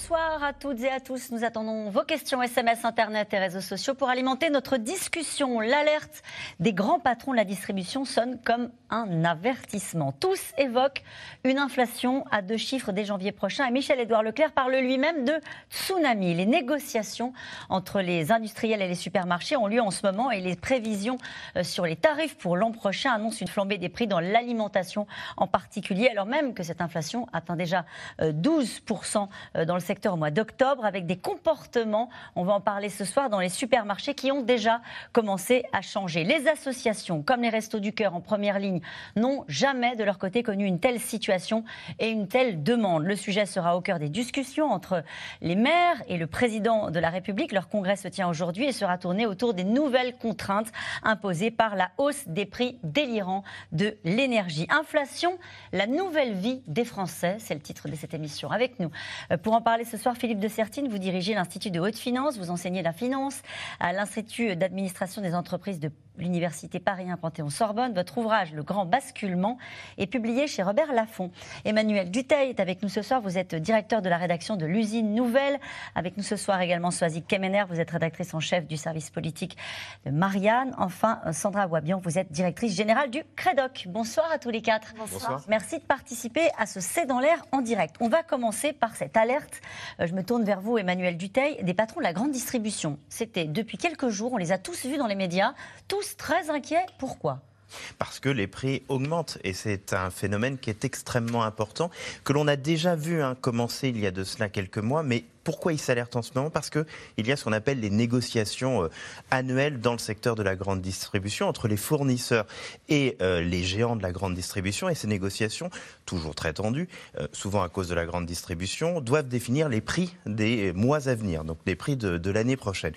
Bonsoir à toutes et à tous. Nous attendons vos questions SMS, Internet et réseaux sociaux pour alimenter notre discussion. L'alerte des grands patrons de la distribution sonne comme un avertissement. Tous évoquent une inflation à deux chiffres dès janvier prochain et Michel-Édouard Leclerc parle lui-même de tsunami. Les négociations entre les industriels et les supermarchés ont lieu en ce moment et les prévisions euh, sur les tarifs pour l'an prochain annoncent une flambée des prix dans l'alimentation en particulier, alors même que cette inflation atteint déjà 12% euh, dans le secteur au mois d'octobre avec des comportements, on va en parler ce soir, dans les supermarchés qui ont déjà commencé à changer. Les associations, comme les Restos du Cœur en première ligne, n'ont jamais de leur côté connu une telle situation et une telle demande. Le sujet sera au cœur des discussions entre les maires et le président de la République. Leur congrès se tient aujourd'hui et sera tourné autour des nouvelles contraintes imposées par la hausse des prix délirants de l'énergie. Inflation, la nouvelle vie des Français, c'est le titre de cette émission. Avec nous, euh, pour en parler ce soir, Philippe de Sertine, vous dirigez l'Institut de haute finance, vous enseignez la finance à l'Institut d'administration des entreprises de l'Université Paris 1 Panthéon-Sorbonne. Votre ouvrage, Le Grand Basculement, est publié chez Robert Laffont. Emmanuel Duteil est avec nous ce soir. Vous êtes directeur de la rédaction de l'Usine Nouvelle. Avec nous ce soir également Soazic Kemener. Vous êtes rédactrice en chef du service politique de Marianne. Enfin, Sandra Wabian, vous êtes directrice générale du CREDOC. Bonsoir à tous les quatre. Bonsoir. Merci de participer à ce C'est dans l'air en direct. On va commencer par cette alerte. Euh, je me tourne vers vous, Emmanuel Duteil, des patrons de la grande distribution. C'était depuis quelques jours, on les a tous vus dans les médias, tous très inquiet. Pourquoi? Parce que les prix augmentent et c'est un phénomène qui est extrêmement important, que l'on a déjà vu hein, commencer il y a de cela quelques mois, mais pourquoi il s'alerte en ce moment Parce qu'il y a ce qu'on appelle les négociations euh, annuelles dans le secteur de la grande distribution entre les fournisseurs et euh, les géants de la grande distribution. Et ces négociations, toujours très tendues, euh, souvent à cause de la grande distribution, doivent définir les prix des mois à venir, donc les prix de l'année prochaine.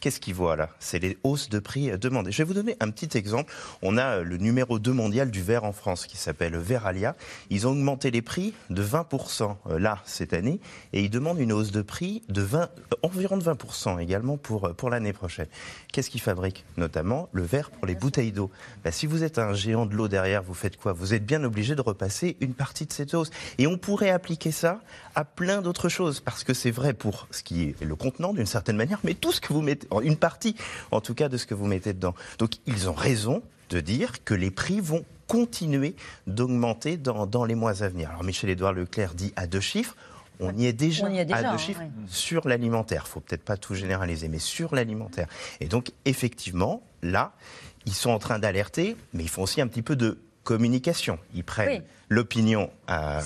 Qu'est-ce qu'ils voient là? C'est les hausses de prix demandées. Je vais vous donner un petit exemple. On a le numéro 2 mondial du verre en France qui s'appelle Veralia. Ils ont augmenté les prix de 20% là cette année et ils demandent une hausse de prix de 20, environ de 20% également pour, pour l'année prochaine. Qu'est-ce qu'ils fabriquent? Notamment le verre pour les bouteilles d'eau. Bah, si vous êtes un géant de l'eau derrière, vous faites quoi? Vous êtes bien obligé de repasser une partie de cette hausse. Et on pourrait appliquer ça à plein d'autres choses, parce que c'est vrai pour ce qui est le contenant d'une certaine manière, mais tout ce que vous mettez, une partie en tout cas de ce que vous mettez dedans. Donc ils ont raison de dire que les prix vont continuer d'augmenter dans, dans les mois à venir. Alors Michel-Édouard Leclerc dit à deux chiffres. On y est déjà, à deux chiffres sur l'alimentaire. Il faut peut-être pas tout généraliser, mais sur l'alimentaire. Et donc, effectivement, là, ils sont en train d'alerter, mais ils font aussi un petit peu de communication. Ils prennent l'opinion à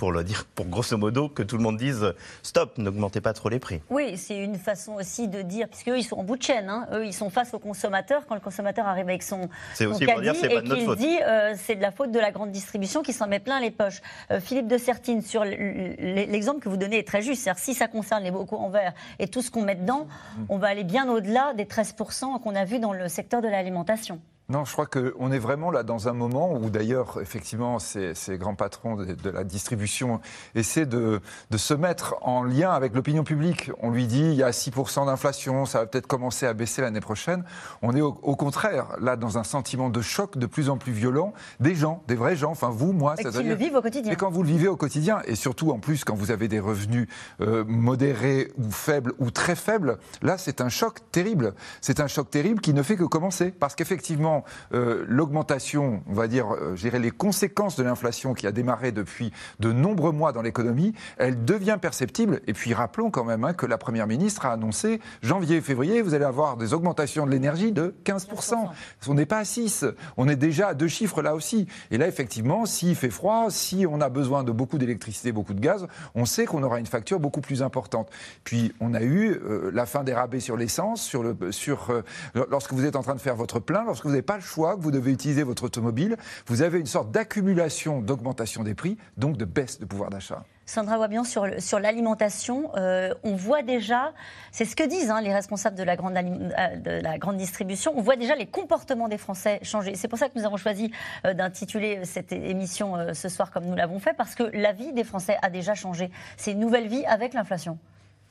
pour le dire, pour grosso modo, que tout le monde dise stop, n'augmentez pas trop les prix. Oui, c'est une façon aussi de dire, puisque eux, ils sont en bout de chaîne, hein. eux, ils sont face au consommateur. Quand le consommateur arrive avec son, son caddie dire, et qu'il dit euh, c'est de la faute de la grande distribution qui s'en met plein les poches. Euh, Philippe de Sertine, sur l'exemple que vous donnez est très juste. C'est-à-dire, si ça concerne les bocaux en verre et tout ce qu'on met dedans, on va aller bien au-delà des 13% qu'on a vu dans le secteur de l'alimentation. Non, je crois qu'on est vraiment là dans un moment où d'ailleurs, effectivement, ces, grands patrons de, la distribution essaient de, se mettre en lien avec l'opinion publique. On lui dit, il y a 6% d'inflation, ça va peut-être commencer à baisser l'année prochaine. On est au, contraire là dans un sentiment de choc de plus en plus violent des gens, des vrais gens, enfin vous, moi. Et qui le vivent au quotidien. Et quand vous le vivez au quotidien, et surtout en plus quand vous avez des revenus euh, modérés ou faibles ou très faibles, là c'est un choc terrible. C'est un choc terrible qui ne fait que commencer. Parce qu'effectivement, euh, l'augmentation, on va dire, euh, les conséquences de l'inflation qui a démarré depuis de nombreux mois dans l'économie, elle devient perceptible. Et puis rappelons quand même hein, que la Première ministre a annoncé janvier et février, vous allez avoir des augmentations de l'énergie de 15%. On n'est pas à 6, on est déjà à deux chiffres là aussi. Et là, effectivement, s'il fait froid, si on a besoin de beaucoup d'électricité, beaucoup de gaz, on sait qu'on aura une facture beaucoup plus importante. Puis on a eu euh, la fin des rabais sur l'essence, sur le, sur, lorsque vous êtes en train de faire votre plein, lorsque vous n'avez pas le choix, que vous devez utiliser votre automobile, vous avez une sorte d'accumulation d'augmentation des prix, donc de baisse de pouvoir d'achat. Sandra Wabian, sur, sur l'alimentation, euh, on voit déjà, c'est ce que disent hein, les responsables de la, grande, euh, de la grande distribution, on voit déjà les comportements des Français changer. C'est pour ça que nous avons choisi euh, d'intituler cette émission ce soir comme nous l'avons fait, parce que la vie des Français a déjà changé. C'est une nouvelle vie avec l'inflation.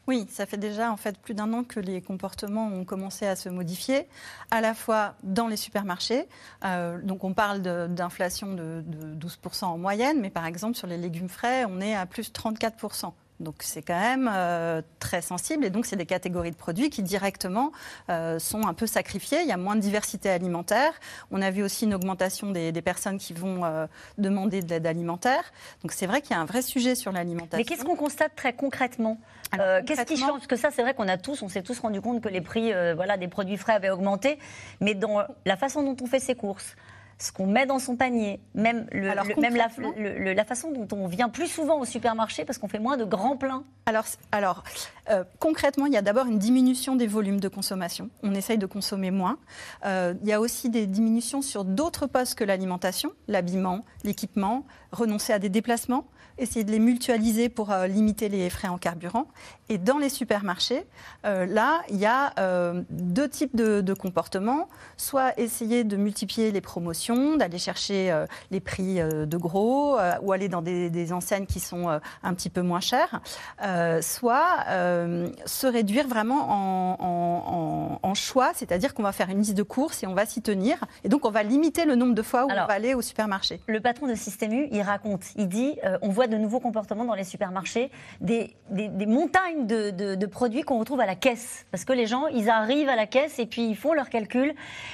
Oui, ça fait déjà en fait plus d'un an que les comportements ont commencé à se modifier, à la fois dans les supermarchés. Euh, donc on parle d'inflation de, de 12% en moyenne, mais par exemple sur les légumes frais, on est à plus 34%. Donc c'est quand même euh, très sensible et donc c'est des catégories de produits qui directement euh, sont un peu sacrifiées. Il y a moins de diversité alimentaire. On a vu aussi une augmentation des, personnes qui vont euh, demander de l'aide alimentaire. Donc c'est vrai qu'il y a un vrai sujet sur l'alimentation. Mais qu'est-ce qu'on constate très concrètement? Qu'est-ce qui change? Parce que ça, c'est vrai qu'on a tous, on s'est tous rendu compte que les prix, voilà, des produits frais avaient augmenté, mais dans la façon dont on fait ses courses, ce qu'on met dans son panier, même, le, même la, façon dont on vient plus souvent au supermarché parce qu'on fait moins de grands pleins Alors, alors euh, concrètement, il y a d'abord une diminution des volumes de consommation. On essaye de consommer moins. Euh, il y a aussi des diminutions sur d'autres postes que l'alimentation, l'habillement, l'équipement, renoncer à des déplacements essayer de les mutualiser pour euh, limiter les frais en carburant. Et dans les supermarchés, là, il y a deux types de, comportements. Soit essayer de multiplier les promotions, d'aller chercher les prix de gros, ou aller dans des, enseignes qui sont un petit peu moins chères. soit se réduire vraiment en, en choix, c'est-à-dire qu'on va faire une liste de courses et on va s'y tenir. Et donc, on va limiter le nombre de fois où on va aller au supermarché. Le patron de Système U, il raconte, il dit, on voit de nouveaux comportements dans les supermarchés, des, montagnes de, produits qu'on retrouve à la caisse. Parce que les gens, ils arrivent à la caisse et puis ils font leurs calculs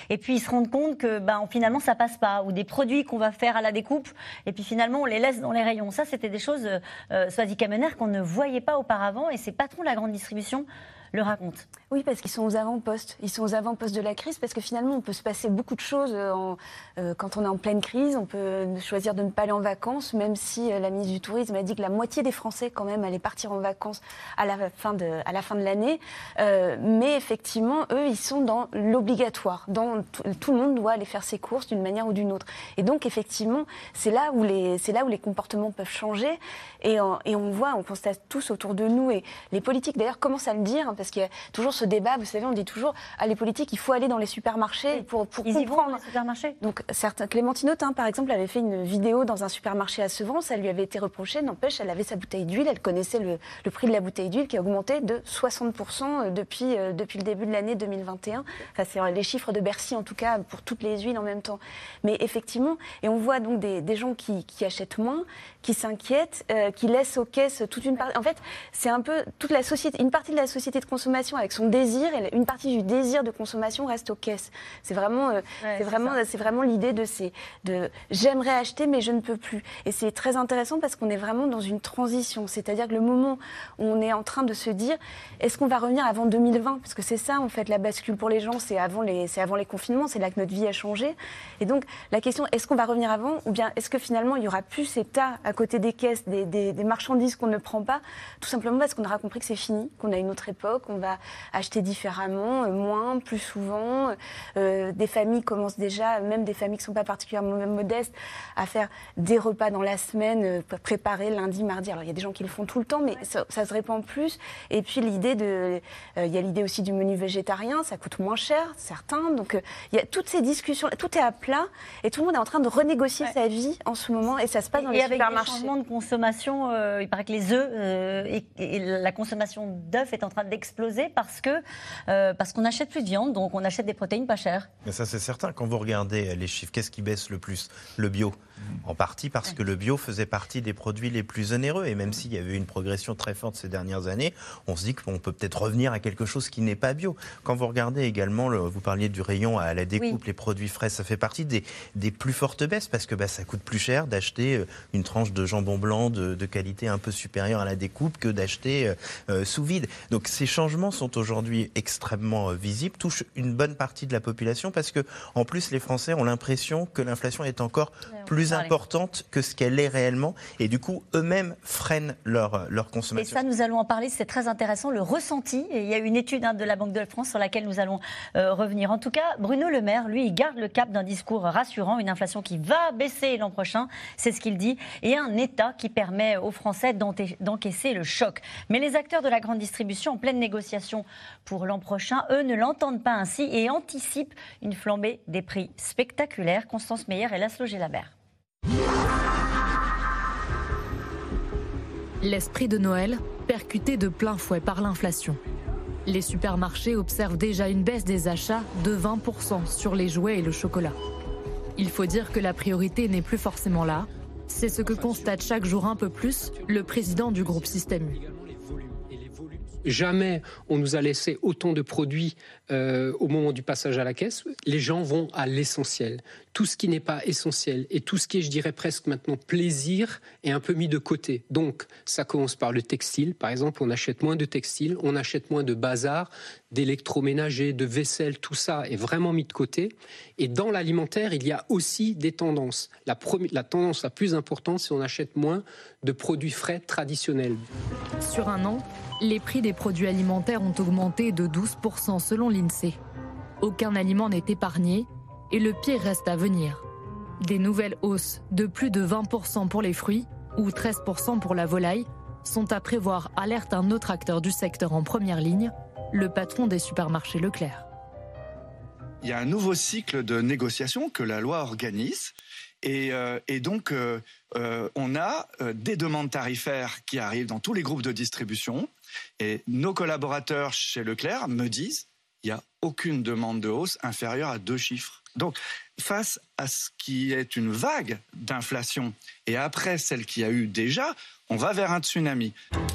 et puis ils se rendent compte que ben, finalement ça passe pas. Ou des produits qu'on va faire à la découpe et puis finalement on les laisse dans les rayons. Ça, c'était des choses, euh, euh soit dit qu'on ne voyait pas auparavant et ces patrons de la grande distribution le raconte. Oui, parce qu'ils sont aux avant-postes. Ils sont aux avant-postes de la crise parce que finalement, on peut se passer beaucoup de choses euh, euh, quand on est en pleine crise. On peut choisir de ne pas aller en vacances, même si euh, la ministre du Tourisme a dit que la moitié des Français, quand même, allaient partir en vacances à la fin de, l'année. mais effectivement, eux, ils sont dans l'obligatoire. Tout le monde doit aller faire ses courses d'une manière ou d'une autre. Et donc, effectivement, c'est là où les, comportements peuvent changer. Et, on voit, on constate tous autour de nous, et les politiques d'ailleurs commencent à le dire, hein, qu'il y a toujours ce débat, vous savez, on dit toujours à les politiques, il faut aller dans les supermarchés pour, pour Ils comprendre. Y vont les supermarchés. Donc, certains, Clémentine Autain, par exemple, avait fait une vidéo dans un supermarché à Sevran, ça lui avait été reproché, n'empêche, elle avait sa bouteille d'huile, elle connaissait le, le, prix de la bouteille d'huile qui a augmenté de 60% depuis, euh, depuis le début de l'année 2021. Enfin, c'est euh, les chiffres de Bercy, en tout cas, pour toutes les huiles en même temps. Mais effectivement, et on voit donc des, des gens qui, qui, achètent moins, qui s'inquiètent, euh, qui laissent aux caisses toute une partie. En fait, c'est un peu toute la société, une partie de la société de consommation avec son désir et une partie du désir de consommation reste aux caisses. C'est vraiment, euh, c'est vraiment, c'est vraiment l'idée de ces, de j'aimerais acheter mais je ne peux plus. Et c'est très intéressant parce qu'on est vraiment dans une transition, c'est-à-dire que le moment où on est en train de se dire est-ce qu'on va revenir avant 2020 parce que c'est ça en fait la bascule pour les gens, c'est avant les, c'est avant les confinements, c'est là que notre vie a changé. Et donc la question est-ce qu'on va revenir avant? Ou bien est-ce que finalement il y aura plus ces tas à côté des caisses, des, des, des marchandises qu'on ne prend pas, tout simplement parce qu'on aura compris que c'est fini, qu'on a une autre époque, on va acheter différemment, euh, moins, plus souvent. Euh, des familles commencent déjà, même des familles qui ne sont pas particulièrement modestes, à faire des repas dans la semaine, euh, préparés lundi, mardi. Alors il y a des gens qui le font tout le temps, mais ça, se répand plus. Et puis l'idée de, il y a l'idée aussi du menu végétarien, ça coûte moins cher, certains. Donc il y a toutes ces discussions, tout est à plat, et tout le monde est en train de renégocier sa vie en ce moment, et ça se passe dans les avec supermarchés. Et avec de consommation, il paraît que les œufs et, et, la consommation d'œufs est en train d'exploser parce que euh, parce qu'on n'achète plus de viande, donc on achète des protéines pas chères. Mais ça c'est certain. Quand vous regardez les chiffres, qu'est-ce qui baisse le plus? Le bio. En partie parce que le bio faisait partie des produits les plus onéreux. Et même s'il y avait eu une progression très forte ces dernières années, on se dit qu'on peut peut-être revenir à quelque chose qui n'est pas bio. Quand vous regardez également, vous parliez du rayon à la découpe, les produits frais, ça fait partie des, des plus fortes baisses parce que bah, ça coûte plus cher d'acheter euh, une tranche de jambon blanc de, qualité un peu supérieure à la découpe que d'acheter euh, euh, sous vide. Donc ces changements sont aujourd'hui extrêmement visibles, touchent une bonne partie de la population parce que en plus les Français ont l'impression que l'inflation est encore plus importante que ce qu'elle est réellement. Et du coup, eux-mêmes freinent leur, leur consommation. Et ça, nous allons en parler, c'est très intéressant, le ressenti. Et il y a une étude hein, de la Banque de France sur laquelle nous allons euh, revenir. En tout cas, Bruno Le Maire, lui, il garde le cap d'un discours rassurant, une inflation qui va baisser l'an prochain, c'est ce qu'il dit, et un État qui permet aux Français d'encaisser le choc. Mais les acteurs de la grande distribution en pleine négociation pour l'an prochain, eux ne l'entendent pas ainsi et anticipent une flambée des prix spectaculaires. Constance Meyer et Laszlo Gélabert. L'esprit de Noël percuté de plein fouet par l'inflation. Les supermarchés observent déjà une baisse des achats de 20% sur les jouets et le chocolat. Il faut dire que la priorité n'est plus forcément là. C'est ce que constate chaque jour un peu plus le président du groupe Système. Jamais on nous a laissé autant de produits euh, au moment du passage à la caisse. Les gens vont à l'essentiel. Tout ce qui n'est pas essentiel et tout ce qui est, je dirais presque maintenant, plaisir est un peu mis de côté. Donc, ça commence par le textile. Par exemple, on achète moins de textile, on achète moins de bazar, d'électroménager, de vaisselle, tout ça est vraiment mis de côté. Et dans l'alimentaire, il y a aussi des tendances. La, tendance la plus importante, c'est on achète moins de produits frais traditionnels. Sur un an, les prix des produits alimentaires ont augmenté de 12% selon Aucun aliment n'est épargné et le pire reste à venir. Des nouvelles hausses de plus de 20% pour les fruits ou 13% pour la volaille sont à prévoir, alerte un autre acteur du secteur en première ligne, le patron des supermarchés Leclerc. Il y a un nouveau cycle de négociation que la loi organise. Et, euh, donc, euh, euh, on a des demandes tarifaires qui arrivent dans tous les groupes de distribution. Et nos collaborateurs chez Leclerc me disent, il n'y a aucune demande de hausse inférieure à deux chiffres. Donc, face à ce qui est une vague d'inflation et après celle qu'il y a eu déjà, on va vers un tsunami.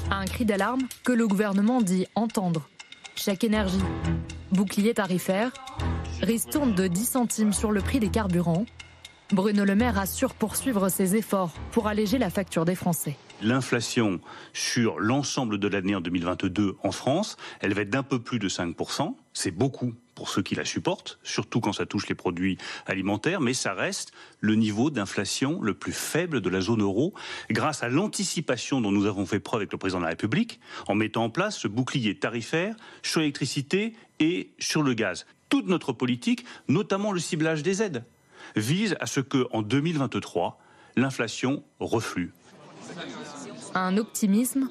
Un cri d'alarme que le gouvernement dit entendre. Chaque énergie, bouclier tarifaire, ristourne de 10 centimes sur le prix des carburants. Bruno Le Maire assure poursuivre ses efforts pour alléger la facture des Français l'inflation sur l'ensemble de l'année en 2022 en France, elle va être d'un peu plus de 5%. C'est beaucoup pour ceux qui la supportent, surtout quand ça touche les produits alimentaires, mais ça reste le niveau d'inflation le plus faible de la zone euro, grâce à l'anticipation dont nous avons fait preuve avec le président de la République, en mettant en place ce bouclier tarifaire sur l'électricité et sur le gaz. Toute notre politique, notamment le ciblage des aides, vise à ce que, en 2023, l'inflation reflue. Un optimisme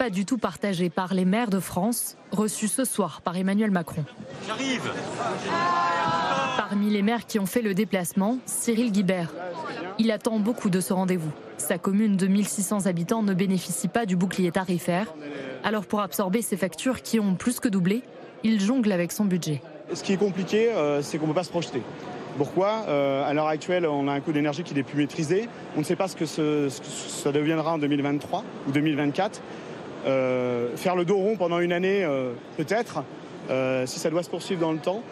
pas du tout partagé par les maires de France, reçus ce soir par Emmanuel Macron. J'arrive Parmi les maires qui ont fait le déplacement, Cyril Guibert. Il attend beaucoup de ce rendez-vous. Sa commune de 1600 habitants ne bénéficie pas du bouclier tarifaire. Alors pour absorber ces factures qui ont plus que doublé, il jongle avec son budget. Ce qui est compliqué, euh, c'est qu'on ne peut pas se projeter. Pourquoi euh, À l'heure actuelle, on a un coût d'énergie qui n'est plus maîtrisé. On ne sait pas ce que, ça deviendra en 2023 ou 2024. Euh, faire le dos rond pendant une année, euh, peut-être, si ça doit se poursuivre dans le temps.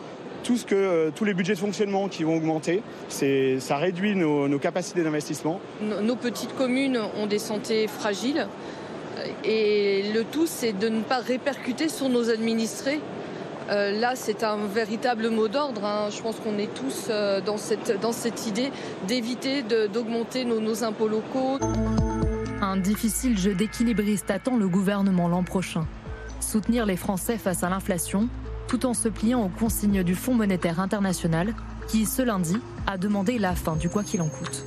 Tout ce que, tous les budgets de fonctionnement qui vont augmenter, ça réduit nos, capacités d'investissement. Nos petites communes ont des santé fragiles. Et le tout, c'est de ne pas répercuter sur nos administrés euh, là, c'est un véritable mot d'ordre. Hein. Je pense qu'on est tous euh, dans, cette, dans cette idée d'éviter d'augmenter nos, nos impôts locaux. Un difficile jeu d'équilibriste attend le gouvernement l'an prochain. Soutenir les Français face à l'inflation, tout en se pliant aux consignes du Fonds monétaire international, qui ce lundi a demandé la fin du quoi qu'il en coûte.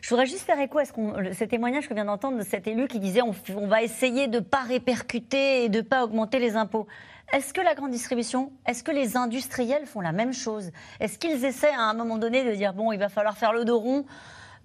Je voudrais juste faire écho à ce, témoignage que vient d'entendre de cet élu qui disait on, on va essayer de ne pas répercuter et de ne pas augmenter les impôts. Est-ce que la grande distribution, est-ce que les industriels font la même chose? Est-ce qu'ils essaient à un moment donné de dire bon, il va falloir faire le dos rond?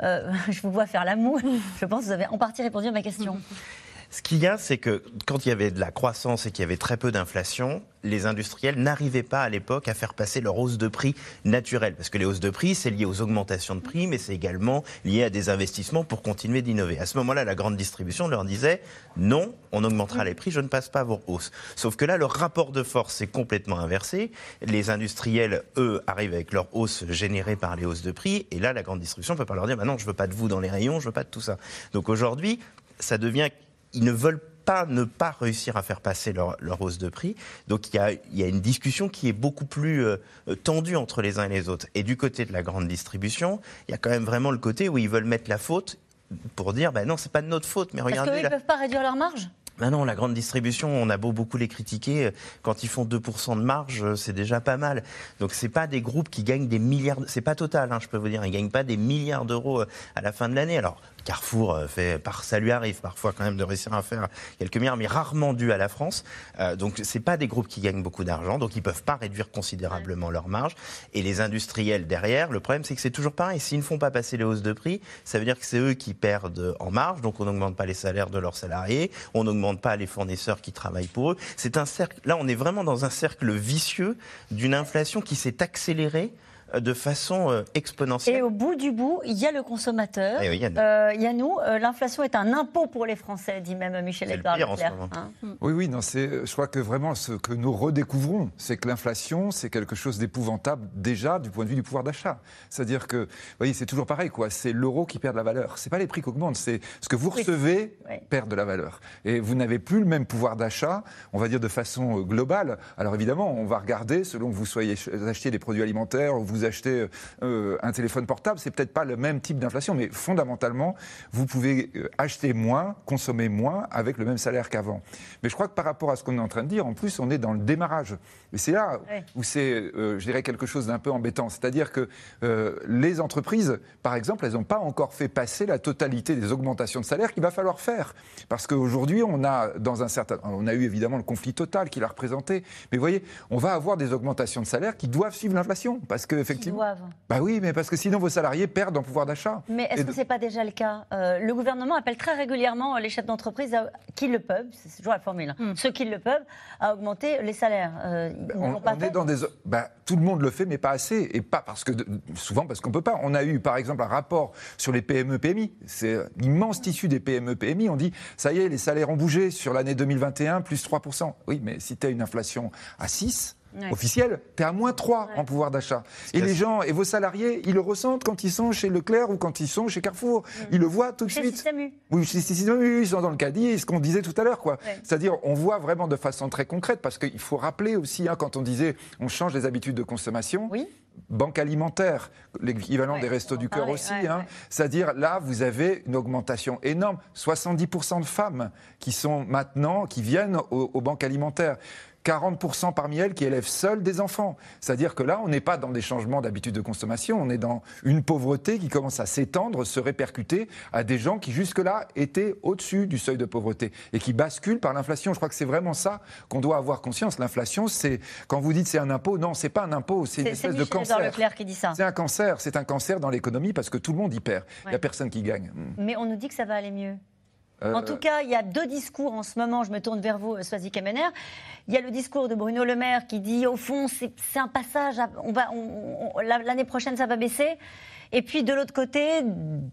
Euh, Je vous vois faire l'amour. Je pense que vous avez en partie répondu à ma question. Ce qu'il y a, c'est que quand il y avait de la croissance et qu'il y avait très peu d'inflation, les industriels n'arrivaient pas à l'époque à faire passer leur hausse de prix naturelle. Parce que les hausses de prix, c'est lié aux augmentations de prix, mais c'est également lié à des investissements pour continuer d'innover. À ce moment-là, la grande distribution leur disait non, on augmentera les prix, je ne passe pas vos hausses. Sauf que là, le rapport de force est complètement inversé. Les industriels, eux, arrivent avec leur hausse générée par les hausses de prix. Et là, la grande distribution ne peut pas leur dire bah non, je veux pas de vous dans les rayons, je veux pas de tout ça. Donc aujourd'hui, ça devient ils ne veulent pas ne pas réussir à faire passer leur, hausse de prix. Donc il y, a, une discussion qui est beaucoup plus euh, tendue entre les uns et les autres. Et du côté de la grande distribution, il y a quand même vraiment le côté où ils veulent mettre la faute pour dire ben non, c'est pas de notre faute, mais regardez. Parce qu'ils ne peuvent pas réduire leur marge? Ben non, la grande distribution, on a beau beaucoup les critiquer, quand ils font 2% de marge, c'est déjà pas mal. Donc c'est pas des groupes qui gagnent des milliards, c'est pas total, hein, je peux vous dire, ils gagnent pas des milliards d'euros à la fin de l'année. Alors Carrefour euh, fait, par, ça lui arrive parfois quand même de réussir à faire quelques milliards, mais rarement dû à la France. Euh, donc c'est pas des groupes qui gagnent beaucoup d'argent, donc ils peuvent pas réduire considérablement leur marge. Et les industriels derrière, le problème c'est que c'est toujours pareil. S'ils ne font pas passer les hausses de prix, ça veut dire que c'est eux qui perdent en marge, donc on n'augmente pas les salaires de leurs salariés, on n'augmente pas les fournisseurs qui travaillent pour eux. C'est un cercle. Là, on est vraiment dans un cercle vicieux d'une inflation qui s'est accélérée de façon euh, exponentielle. Et au bout du bout, il y a le consommateur. Eh oui, il y a nous. Euh, il y a nous. Euh, L'inflation est un impôt pour les Français, dit même Michel Edouard pire en ce Leclerc. hein. Oui, oui, non, c'est, je crois que vraiment ce que nous redécouvrons, c'est que l'inflation, c'est quelque chose d'épouvantable déjà du point de vue du pouvoir d'achat. C'est-à-dire que, vous voyez, c'est toujours pareil, quoi. C'est l'euro qui perd de la valeur. C'est pas les prix qui augmentent, c'est ce que vous recevez Oui. perd de la valeur. Et vous n'avez plus le même pouvoir d'achat, on va dire de façon euh, globale. Alors évidemment, on va regarder selon que vous soyez vous achetiez des produits alimentaires ou vous achetez euh, un téléphone portable, c'est peut-être pas le même type d'inflation, mais fondamentalement, vous pouvez euh, acheter moins, consommer moins avec le même salaire qu'avant. Mais je crois que par rapport à ce qu'on est en train de dire, en plus, on est dans le démarrage. Et c'est là Ouais. où c'est, euh, je dirais, quelque chose d'un peu embêtant. C'est-à-dire que euh, les entreprises, par exemple, elles n'ont pas encore fait passer la totalité des augmentations de salaire qu'il va falloir faire. Parce qu'aujourd'hui, on a, dans un certain, on a eu évidemment le conflit total qu'il a représenté. Mais vous voyez, on va avoir des augmentations de salaire qui doivent suivre l'inflation. Parce que, effectivement. doivent. Bah oui, mais parce que sinon vos salariés perdent en pouvoir d'achat. Mais est-ce que de- ce n'est pas déjà le cas? Euh, Le gouvernement appelle très régulièrement les chefs d'entreprise qui le peuvent, c'est toujours la formule, hein, Hmm. ceux qui le peuvent, à augmenter les salaires. Euh, ils ne on, pas on fait. est dans des. bah, tout le monde le fait, mais pas assez. Et pas parce que. Souvent parce qu'on peut pas. On a eu, par exemple, un rapport sur les PME-PMI. C'est l'immense tissu des PME-PMI. On dit, ça y est, les salaires ont bougé sur l'année 2021, plus 3%. Oui, mais si tu as une inflation à 6, Ouais. officielle, tu es à moins 3 en pouvoir d'achat. Et les gens, et vos salariés, ils le ressentent quand ils sont chez Leclerc ou quand ils sont chez Carrefour. Ils le voient tout de suite. Système U. Oui, ils sont dans le caddie, ce qu'on disait tout à l'heure, quoi. Ouais. C'est-à-dire, on voit vraiment de façon très concrète, parce qu'il faut rappeler aussi, hein, quand on disait, on change les habitudes de consommation. Oui. Banque alimentaire, l'équivalent Ouais, des restos du cœur aussi. ouais, hein. ouais. C'est-à-dire, là, vous avez une augmentation énorme. 70% de femmes qui sont maintenant, qui viennent aux, aux banques alimentaires. 40% parmi elles qui élèvent seules des enfants. C'est-à-dire que là, on n'est pas dans des changements d'habitude de consommation, on est dans une pauvreté qui commence à s'étendre, se répercuter à des gens qui jusque-là étaient au-dessus du seuil de pauvreté et qui basculent par l'inflation. Je crois que c'est vraiment ça qu'on doit avoir conscience. L'inflation, c'est quand vous dites c'est un impôt, non, c'est pas un impôt, c'est une espèce de cancer. Leclerc qui dit ça. C'est un cancer, c'est un cancer dans l'économie parce que tout le monde y perd. Il n'y a personne qui gagne. Mais on nous dit que ça va aller mieux. Euh, En tout cas, il y a deux discours en ce moment. Je me tourne vers vous, Swazi Kemener. Il y a le discours de Bruno Le Maire qui dit, au fond, c'est un passage. à- on va, on- on- la- l'année prochaine, ça va baisser. Et puis de l'autre côté,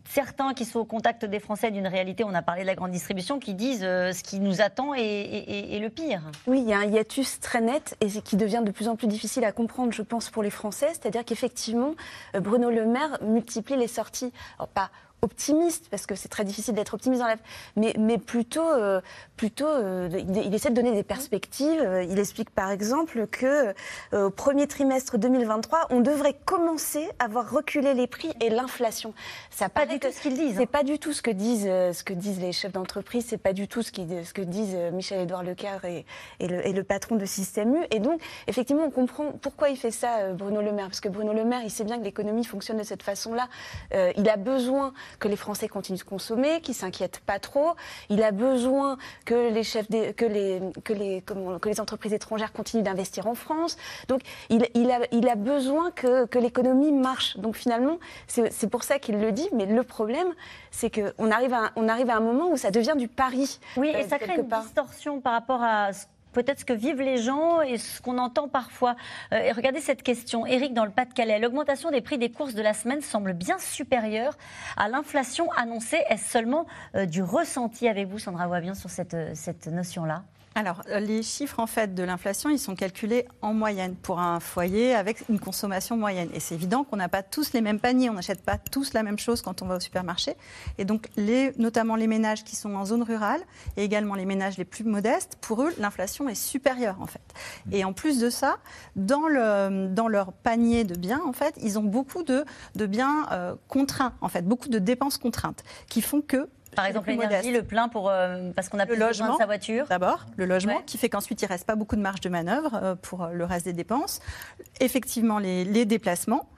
certains qui sont au contact des Français d'une réalité, on a parlé de la grande distribution, qui disent euh, ce qui nous attend est, est- est- est le pire. Oui, il y a un hiatus très net et qui devient de plus en plus difficile à comprendre, je pense, pour les Français. C'est-à-dire qu'effectivement, euh, Bruno Le Maire multiplie les sorties. Alors, pas optimiste, parce que c'est très difficile d'être optimiste dans la... Mais, mais plutôt, euh, plutôt euh, il, essaie de donner des perspectives. Euh, Il explique par exemple que euh, au premier trimestre 2023, on devrait commencer à voir reculer les prix et l'inflation. Ça Pas du tout ce qu'ils disent. c'est pas du tout ce que disent, ce que disent les chefs d'entreprise, c'est pas du tout ce, qui, ce que disent Michel-Édouard Leclerc et, et le, et le patron de Système U. Et donc, effectivement, on comprend pourquoi il fait ça, Bruno Le Maire. Parce que Bruno Le Maire, il sait bien que l'économie fonctionne de cette façon-là. Il a besoin que les Français continuent de consommer, qu'ils s'inquiètent pas trop. Il a besoin que les chefs, des- que les, que les, comment- que les entreprises étrangères continuent d'investir en France. Donc, il, il a, il a besoin que, que l'économie marche. Donc, finalement, c'est c'est pour ça qu'il le dit. Mais le problème, c'est qu'on arrive, à un- on arrive à un moment où ça devient du pari. Oui, et euh, ça crée une part. distorsion par rapport à ce- peut-être ce que vivent les gens et ce qu'on entend parfois. Euh, regardez cette question. Eric, dans le Pas-de-Calais, l'augmentation des prix des courses de la semaine semble bien supérieure à l'inflation annoncée. Est-ce seulement euh, du ressenti avec vous, Sandra Wabian, sur cette, euh, cette notion-là? Alors, euh, les chiffres en fait de l'inflation, ils sont calculés en moyenne pour un foyer avec une consommation moyenne. Et c'est évident qu'on n'a pas tous les mêmes paniers, on n'achète pas tous la même chose quand on va au supermarché. Et donc, les, notamment les ménages qui sont en zone rurale et également les ménages les plus modestes, pour eux, l'inflation est supérieure en fait. Et en plus de ça, dans, le, dans leur panier de biens, en fait, ils ont beaucoup de, de biens euh, contraints, en fait, beaucoup de dépenses contraintes, qui font que Par exemple, l'énergie, le plein pour, euh, parce qu'on a Le plus besoin logement. de sa voiture. D'abord, le logement, Ouais. qui fait qu'ensuite il reste pas beaucoup de marge de manœuvre euh, pour euh, le reste des dépenses. Effectivement, les, les déplacements,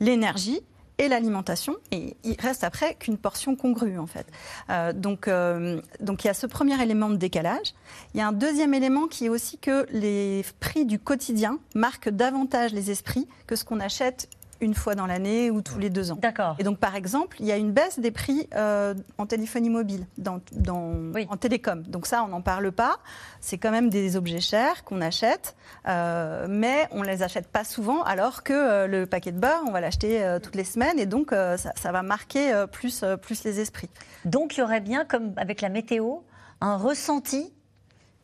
l'énergie et l'alimentation. Et il reste après qu'une portion congrue, en fait. Euh, donc, euh, donc il y a ce premier élément de décalage. Il y a un deuxième élément qui est aussi que les prix du quotidien marquent davantage les esprits que ce qu'on achète une fois dans l'année ou tous les deux ans. D'accord. Et donc, par exemple, il y a une baisse des prix euh, en téléphonie mobile, dans, dans- Oui. en télécom. Donc ça, on n'en parle pas. C'est quand même des objets chers qu'on achète, euh, mais on ne les achète pas souvent, alors que euh, le paquet de beurre, on va l'acheter toutes les semaines, et donc ça, ça va marquer plus, plus les esprits. Donc il y aurait bien, comme avec la météo, un ressenti,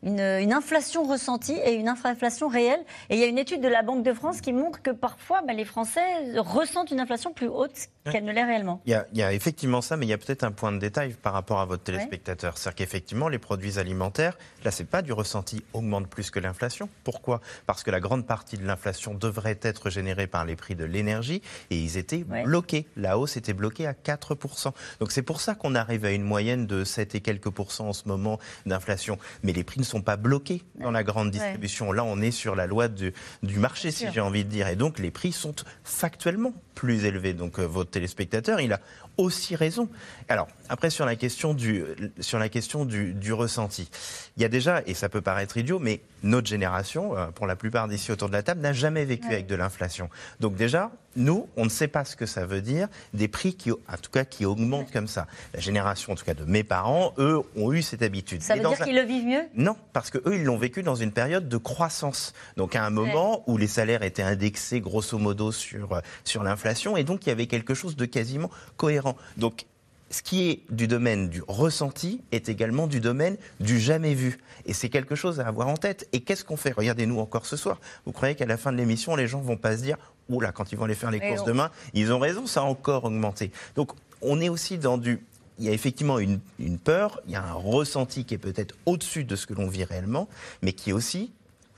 une, une inflation ressentie et une inflation réelle. Et il y a une étude de la Banque de France qui montre que parfois bah, les Français ressentent une inflation plus haute qu'elle ne l'est réellement. Il y, a, il y a effectivement ça, mais il y a peut-être un point de détail par rapport à votre téléspectateur. C'est-à-dire qu'effectivement, les produits alimentaires, là, c'est pas du ressenti augmente plus que l'inflation. Pourquoi? Parce que la grande partie de l'inflation devrait être générée par les prix de l'énergie et ils étaient Ouais. bloqués. La hausse était bloquée à 4%. Donc c'est pour ça qu'on arrive à une moyenne de 7 et quelques pourcents en ce moment d'inflation. Mais les prix ne sont pas bloqués dans la grande distribution. Là, on est sur la loi du, du marché, si j'ai envie de dire. Et donc, les prix sont factuellement plus élevés. Donc, euh, votre téléspectateur, il a aussi raison. Alors, après, sur la question du, sur la question du, du ressenti, il y a déjà, et ça peut paraître idiot, mais notre génération, euh, pour la plupart d'ici autour de la table, n'a jamais vécu avec de l'inflation. Donc, déjà, nous, on ne sait pas ce que ça veut dire, des prix qui, en tout cas, qui augmentent comme ça. La génération, en tout cas, de mes parents, eux, ont eu cette habitude. Ça veut dire qu'ils le vivent mieux? Non, parce que eux, ils l'ont vécu dans une période de croissance. Donc à un moment où les salaires étaient indexés grosso modo sur, euh, sur l'inflation, et donc il y avait quelque chose de quasiment cohérent. Donc ce qui est du domaine du ressenti est également du domaine du jamais vu. Et c'est quelque chose à avoir en tête. Et qu'est-ce qu'on fait? Regardez-nous encore ce soir. Vous croyez qu'à la fin de l'émission, les gens vont pas se dire Oula, quand ils vont aller faire les Et courses on- demain, ils ont raison, ça a encore augmenté. Donc on est aussi dans du il y a effectivement une, une peur, il y a un ressenti qui est peut-être au-dessus de ce que l'on vit réellement, mais qui est aussi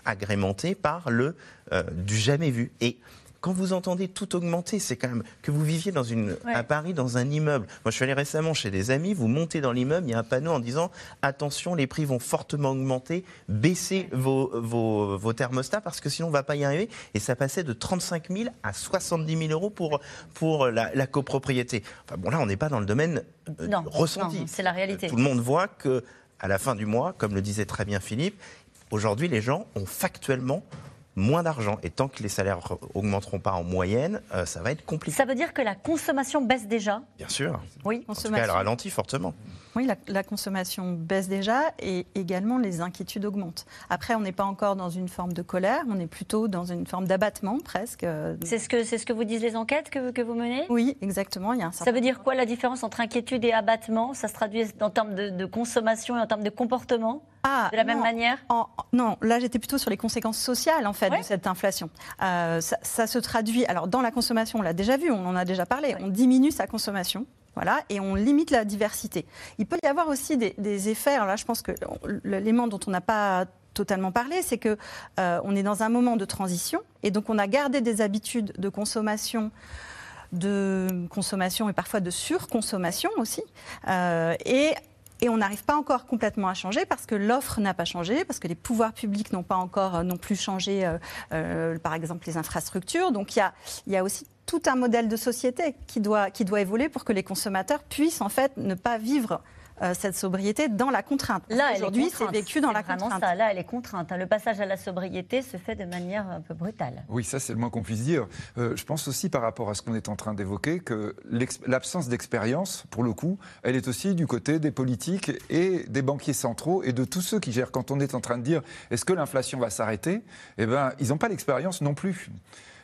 agrémenté par le euh, du jamais vu. Et quand vous entendez tout augmenter, c'est quand même que vous viviez dans une, Ouais. à Paris dans un immeuble. Moi, je suis allé récemment chez des amis, vous montez dans l'immeuble, il y a un panneau en disant attention, les prix vont fortement augmenter, baissez vos, vos, vos thermostats parce que sinon on va pas y arriver. Et ça passait de 35 000 à 70 000 euros pour, pour la, la copropriété. Enfin bon, là, on n'est pas dans le domaine euh, Non, ressenti. non, c'est la réalité. Tout le monde voit que à la fin du mois, comme le disait très bien Philippe, aujourd'hui les gens ont factuellement moins d'argent. Et tant que les salaires augmenteront pas en moyenne, euh, ça va être compliqué. Ça veut dire que la consommation baisse déjà Bien sûr. Oui, En tout cas, elle ralentit fortement. Oui, la, la consommation baisse déjà et également les inquiétudes augmentent. Après, on n'est pas encore dans une forme de colère, on est plutôt dans une forme d'abattement presque. C'est ce, que, c'est ce que vous disent les enquêtes que, que vous menez? Oui, exactement. Il y a un Ça veut dire quoi la différence entre inquiétude et abattement? Ça se traduit en termes de, de consommation et en termes de comportement? Ah, De la même non. manière? En- non, là j'étais plutôt sur les conséquences sociales en fait de cette inflation. Euh, ça, ça se traduit. Alors dans la consommation, on l'a déjà vu, on en a déjà parlé. On diminue sa consommation. Voilà, et on limite la diversité. Il peut y avoir aussi des, des effets. Alors là, je pense que l'élément dont on n'a pas totalement parlé, c'est que euh, on est dans un moment de transition, et donc on a gardé des habitudes de consommation de consommation et parfois de surconsommation aussi. Euh, et et on n'arrive pas encore complètement à changer parce que l'offre n'a pas changé, parce que les pouvoirs publics n'ont pas encore euh, non plus changé, euh, euh, par exemple, les infrastructures. Donc il y a, y a aussi tout un modèle de société qui doit, qui doit évoluer pour que les consommateurs puissent en fait ne pas vivre euh, cette sobriété dans la contrainte. Là, aujourd'hui, c'est vécu dans C'est la vraiment contrainte. ça. Là, elle est contrainte. hein. Le passage à la sobriété se fait de manière un peu brutale. Oui, ça c'est le moins qu'on puisse dire. Euh, je pense aussi par rapport à ce qu'on est en train d'évoquer que l'absence d'expérience, pour le coup, elle est aussi du côté des politiques et des banquiers centraux et de tous ceux qui gèrent. Quand on est en train de dire est-ce que l'inflation va s'arrêter, eh ben ils n'ont pas l'expérience non plus.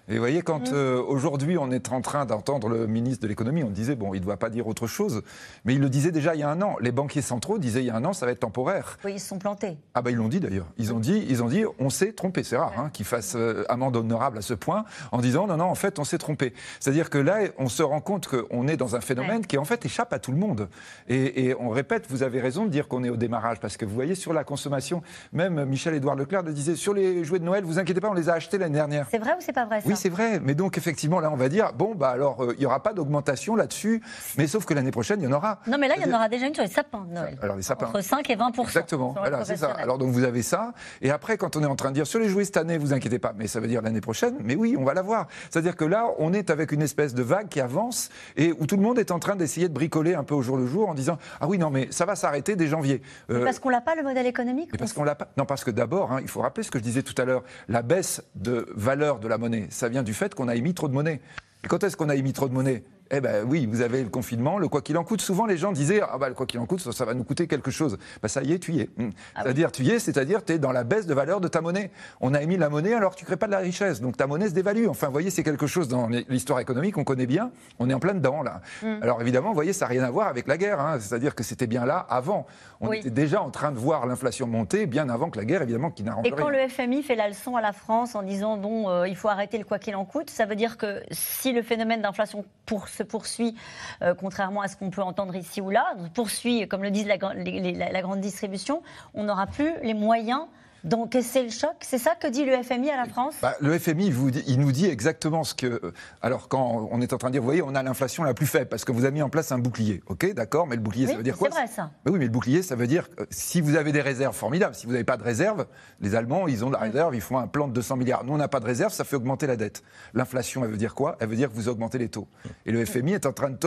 Et vous voyez, quand euh, aujourd'hui on est en train d'entendre le ministre de l'économie, on disait, bon, il ne doit pas dire autre chose, mais il le disait déjà il y a un an. Les banquiers centraux disaient il y a un an, ça va être temporaire. Oui, ils se sont plantés. Ah bah ils l'ont dit d'ailleurs. Ils ont dit, ils ont dit, on s'est trompé. C'est rare hein, qu'ils fassent euh, amende honorable à ce point en disant non non en fait on s'est trompé. C'est-à-dire que là on se rend compte qu'on est dans un phénomène qui en fait échappe à tout le monde. Et, et on répète, vous avez raison de dire qu'on est au démarrage parce que vous voyez sur la consommation, même Michel-Édouard Leclerc le disait sur les jouets de Noël, vous inquiétez pas, on les a achetés l'année dernière. C'est vrai ou c'est pas vrai ça? Oui c'est vrai. Mais donc, effectivement, là, on va dire, bon, bah alors, euh, il n'y aura pas d'augmentation là-dessus, mais sauf que l'année prochaine, il y en aura. Non, mais là, il y en aura déjà une sur les sapins de Noël. Alors, les sapins. Entre 5 et 20 Exactement. Voilà, c'est ça. Alors, donc, vous avez ça. Et après, quand on est en train de dire sur les jouets cette année, vous inquiétez pas, mais ça veut dire l'année prochaine, mais oui, on va l'avoir. C'est-à-dire que là, on est avec une espèce de vague qui avance et où tout le monde est en train d'essayer de bricoler un peu au jour le jour en disant Ah oui, non, mais ça va s'arrêter dès janvier. Euh, parce qu'on n'a pas le modèle économique Parce qu'on l'a pas. Non, parce que d'abord, hein, il faut rappeler ce que je disais tout à l'heure la baisse de valeur de la monnaie, ça vient du fait qu'on a émis trop de monnaie. Et quand est-ce qu'on a émis trop de monnaie? Eh ben oui, vous avez le confinement, le quoi qu'il en coûte. Souvent, les gens disaient ah bah le quoi qu'il en coûte, ça, va nous coûter quelque chose. Bah ça y est, tu y es. Hmm. Ah c'est-à-dire tu y es, c'est-à-dire tu es dans la baisse de valeur de ta monnaie. On a émis la monnaie alors que tu crées pas de la richesse, donc ta monnaie se dévalue. Enfin, vous voyez, c'est quelque chose dans l'histoire économique, on connaît bien. On est en plein dedans là. Hmm. Alors évidemment, vous voyez, ça n'a rien à voir avec la guerre. Hein. C'est-à-dire que c'était bien là avant. On était déjà en train de voir l'inflation monter bien avant que la guerre, évidemment, qui n'arrange rien. Et quand le FMI fait la leçon à la France en disant bon, euh, il faut arrêter le quoi qu'il en coûte, ça veut dire que si le phénomène d'inflation pour, se poursuit euh, contrairement à ce qu'on peut entendre ici ou là, poursuit, comme le disent la, la grande distribution, on n'aura plus les moyens donc c'est le choc C'est ça que dit le FMI à la France? Bah, Le FMI, il nous dit exactement ce que. Alors, quand on est en train de dire, vous voyez, on a l'inflation la plus faible parce que vous avez mis en place un bouclier. OK, d'accord, mais le bouclier, ça veut dire quoi? C'est vrai, ça. oui, mais le bouclier, ça veut dire que si vous avez des réserves formidables, si vous n'avez pas de réserve, les Allemands, ils ont de la réserve, ils font un plan de 200 milliards. Nous, on n'a pas de réserve, ça fait augmenter la dette. L'inflation, elle veut dire quoi? Elle veut dire que vous augmentez les taux. Et le FMI est en train de